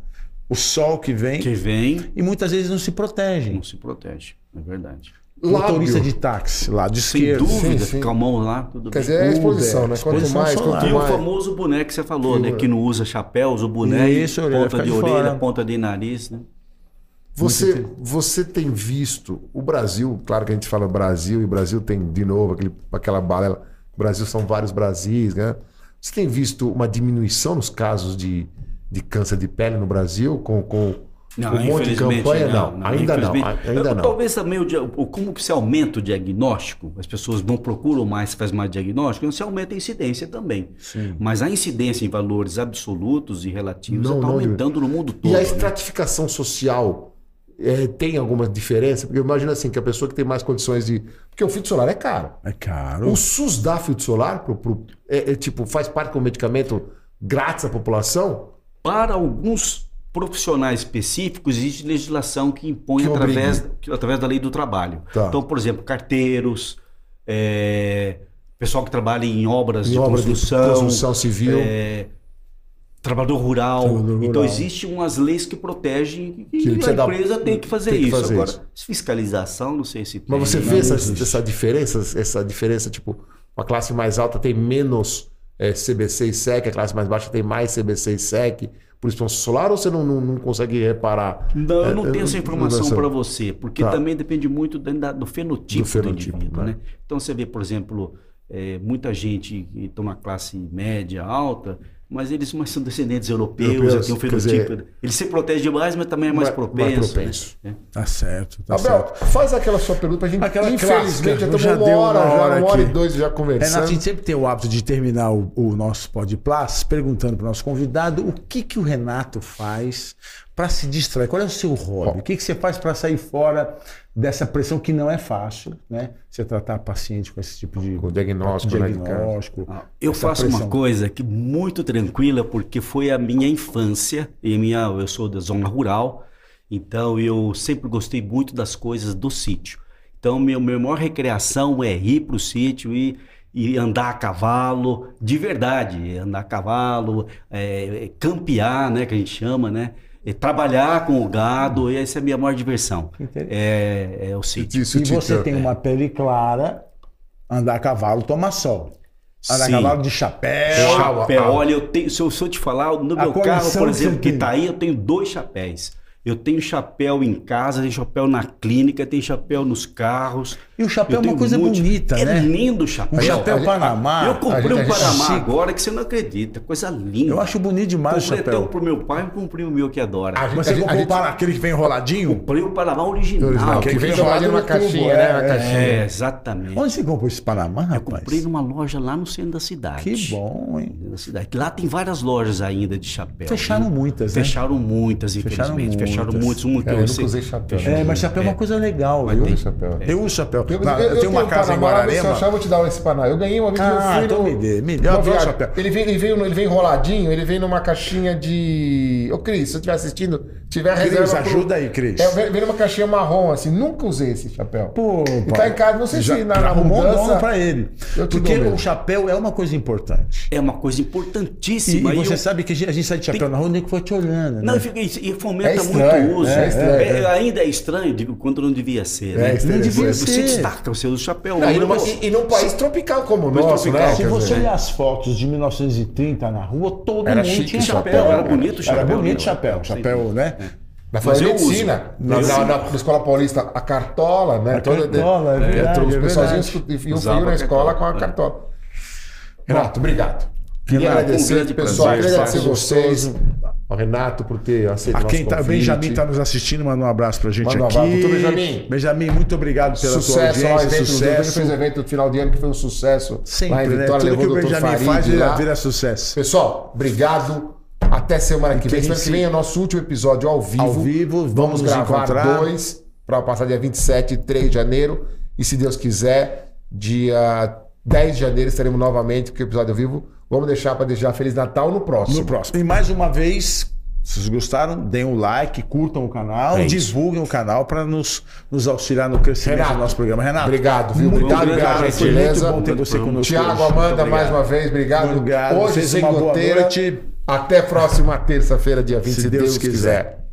o sol que vem, Que vem, e muitas vezes não se protegem. não se protege. É verdade. Motorista Lábio. de táxi, lado Sem esquerdo. dúvida, sim, sim. mão lá, tudo Quer bem. dizer, é a exposição, Uber, né? Quanto exposição mais, quanto E o mais. famoso boné que você falou, né? Que não usa chapéu, usa o boné, Isso, ponta de de orelha, fora. ponta de nariz, né? Você, você tem visto o Brasil, claro que a gente fala Brasil, e o Brasil tem, de novo, aquele, aquela balela. O Brasil são vários Brasis, né? Você tem visto uma diminuição nos casos de, de câncer de pele no Brasil com, com, com um monte de campanha? Não, ainda não. infelizmente. Ainda Eu- não. Talvez também o, como se aumenta o diagnóstico, as pessoas não procuram mais, se faz mais diagnóstico, se aumenta a incidência também. Mas a incidência em valores absolutos e relativos Não, está não, aumentando no mundo todo. E a né? estratificação social é, tem alguma diferença? Porque eu imagino assim, que a pessoa que tem mais condições de. Porque o filtro solar é caro. É caro. O SUS dá filtro solar? Pro, pro- é, é, tipo, faz parte como medicamento grátis à população? Para alguns profissionais específicos, existe legislação que impõe Que através, através da lei do trabalho. Tá. Então, por exemplo, carteiros, é, pessoal que trabalha em obras Em de obra de construção, construção civil. é, trabalhador rural. Trabalhador Então, rural. existem umas leis que protegem e Que a empresa tem que fazer tem que isso. fazer Agora, isso. fiscalização, não sei se tem. Mas você vê essa, essa diferença? Essa diferença, tipo, uma classe mais alta tem menos é, CBC e SEC, a classe mais baixa tem mais CBC e SEC, por expansão solar, ou você não, não, não consegue reparar? Não, eu não É, tenho essa é, informação para você, porque Tá. também depende muito da- do fenotipo do, Do fenotipo, indivíduo, né? né? Então você vê, por exemplo, é, muita gente que na classe média, alta, mas eles mais são descendentes europeus, Europeus, têm um fenotipo. dizer- ele se protege mais, mas também é mais Mais- mais propenso. propenso. né? Tá certo, tá Abel, certo. faz aquela sua pergunta pra gente. Aquela Infelizmente, clássica, já estamos uma hora, uma já, hora uma hora e dois já conversando. Renato, a gente sempre tem o hábito de terminar o, o nosso Podplas perguntando para o nosso convidado o que, que o Renato faz para se distrair. Qual é o seu hobby? O que, que você faz para sair fora dessa pressão que não é fácil, né? Você tratar paciente com esse tipo de Com diagnóstico, né, diagnóstico. Ah, Eu faço pressão. uma coisa que muito tranquila, porque foi a minha infância, e a minha, eu sou da zona rural, então eu sempre gostei muito das coisas do sítio. Então, minha, minha maior recreação é ir para o sítio e, e andar a cavalo, de verdade, andar a cavalo, é, campear, né, que a gente chama, né? É, trabalhar com o gado, e essa é a minha maior diversão. É, é o sítio. Isso, E você tem uma pele clara, andar a cavalo, tomar sol. Andar a Sim. cavalo de chapéu. Chapéu, olha, eu tenho, se eu, se eu te falar, no A meu carro, por exemplo, que tem. tá aí, eu tenho dois chapéus. Eu tenho chapéu em casa, tenho chapéu na clínica, tenho chapéu nos carros. E o chapéu Eu é uma coisa muito- bonita, é né? lindo o chapéu. Um chapéu a gente- Panamá. Eu comprei gente- um gente- Panamá chique. agora que você não acredita. Coisa linda. Eu acho bonito demais o comprei até um chapéu. pro meu pai e comprei o meu que adora. A Mas você comprou gente- aquele que vem enroladinho? Comprei o Panamá original. Original, que aquele vem que enroladinho numa caixinha, é, né? Uma é. caixinha. É, exatamente. Onde você comprou esse Panamá, Eu rapaz? comprei numa loja lá no centro da cidade. Que bom, hein? Da cidade. Lá tem várias lojas ainda de chapéu. Fecharam viu? muitas, né? Fecharam muitas, Fecharam infelizmente. Fecharam muitas. muitas. Uma que É, eu eu nunca sei- usei chapéu. É, mas chapéu é uma coisa legal, viu? tem chapéu. Eu uso chapéu. Eu, Na- eu- eu eu tenho uma casa em Se eu Guararema. achar, eu vou te dar esse Panamá. Eu ganhei uma vez Ah, eu fui então no- me dê, me dê. Eu chapéu. Ele vem, ele, veio, ele vem enroladinho, ele vem numa caixinha de. Ô, Cris, se você estiver assistindo, tiver Cris, reserva. pro- ajuda aí, Cris. É, vem, vem numa caixinha marrom, assim. Nunca usei esse chapéu. Pô, E tá em casa, não sei se na, já na arrumou um mudança. dono pra ele. Eu Porque o chapéu é uma coisa importante. É uma coisa importantíssima. E, e você eu... sabe que a gente, a gente sai de chapéu tem... na rua, o nego foi te olhando. Né? Não, fica, e fomenta é estranho, muito uso. É estranho, é, é. Ainda é estranho, digo, quando não devia ser. Né? Não devia você ser. destaca o seu chapéu. Não, e, numa, e, e, num país tropical como o nosso, tropical, né? Se você olhar as fotos de 1930 na rua, todo era mundo tinha chapéu. chapéu. Era bonito o chapéu. Era bonito né? chapéu. Chapéu, né? Na medicina, na, na, na, Escola Paulista, a cartola, né? A Toda, cartola, de, é verdade, Os é pessoalzinhos iam frio na escola com a cartola. Renato, obrigado. Queria agradecer, um pessoal. Queria agradecer vocês, ao Renato, por ter aceito a nosso quem tá, convite. Benjamin está nos assistindo, manda um abraço pra gente Manda um aqui. abraço. Doutor Benjamin. Benjamin, muito obrigado pela sucesso, tua audiência. Evento, sucesso. fez evento no final de ano que foi um sucesso. Sempre, lá em né? Vitória, Tudo que o. Benjamin Farid faz, lá. vira sucesso. Pessoal, obrigado. Até semana que vem. Semana que vem é nosso último episódio ao vivo. Ao vivo, vamos, Vamos gravar encontrar. dois para passar dia 27 e 3 de janeiro. E se Deus quiser, dia 10 de janeiro estaremos novamente com o episódio ao vivo. Vamos deixar para deixar Feliz Natal no próximo. No próximo. E mais uma vez, se vocês gostaram, deem um like, curtam o canal, É divulguem o canal para nos, nos auxiliar no crescimento Renato, do nosso programa. Renato, Obrigado, viu? muito Obrigado obrigado. pela gentileza. muito bom ter você conosco. Tiago. Amanda, mais uma vez, obrigado. Obrigado. Hoje, segunda-feira. Até próxima terça-feira, dia 20, se, Se Deus, Deus quiser. quiser.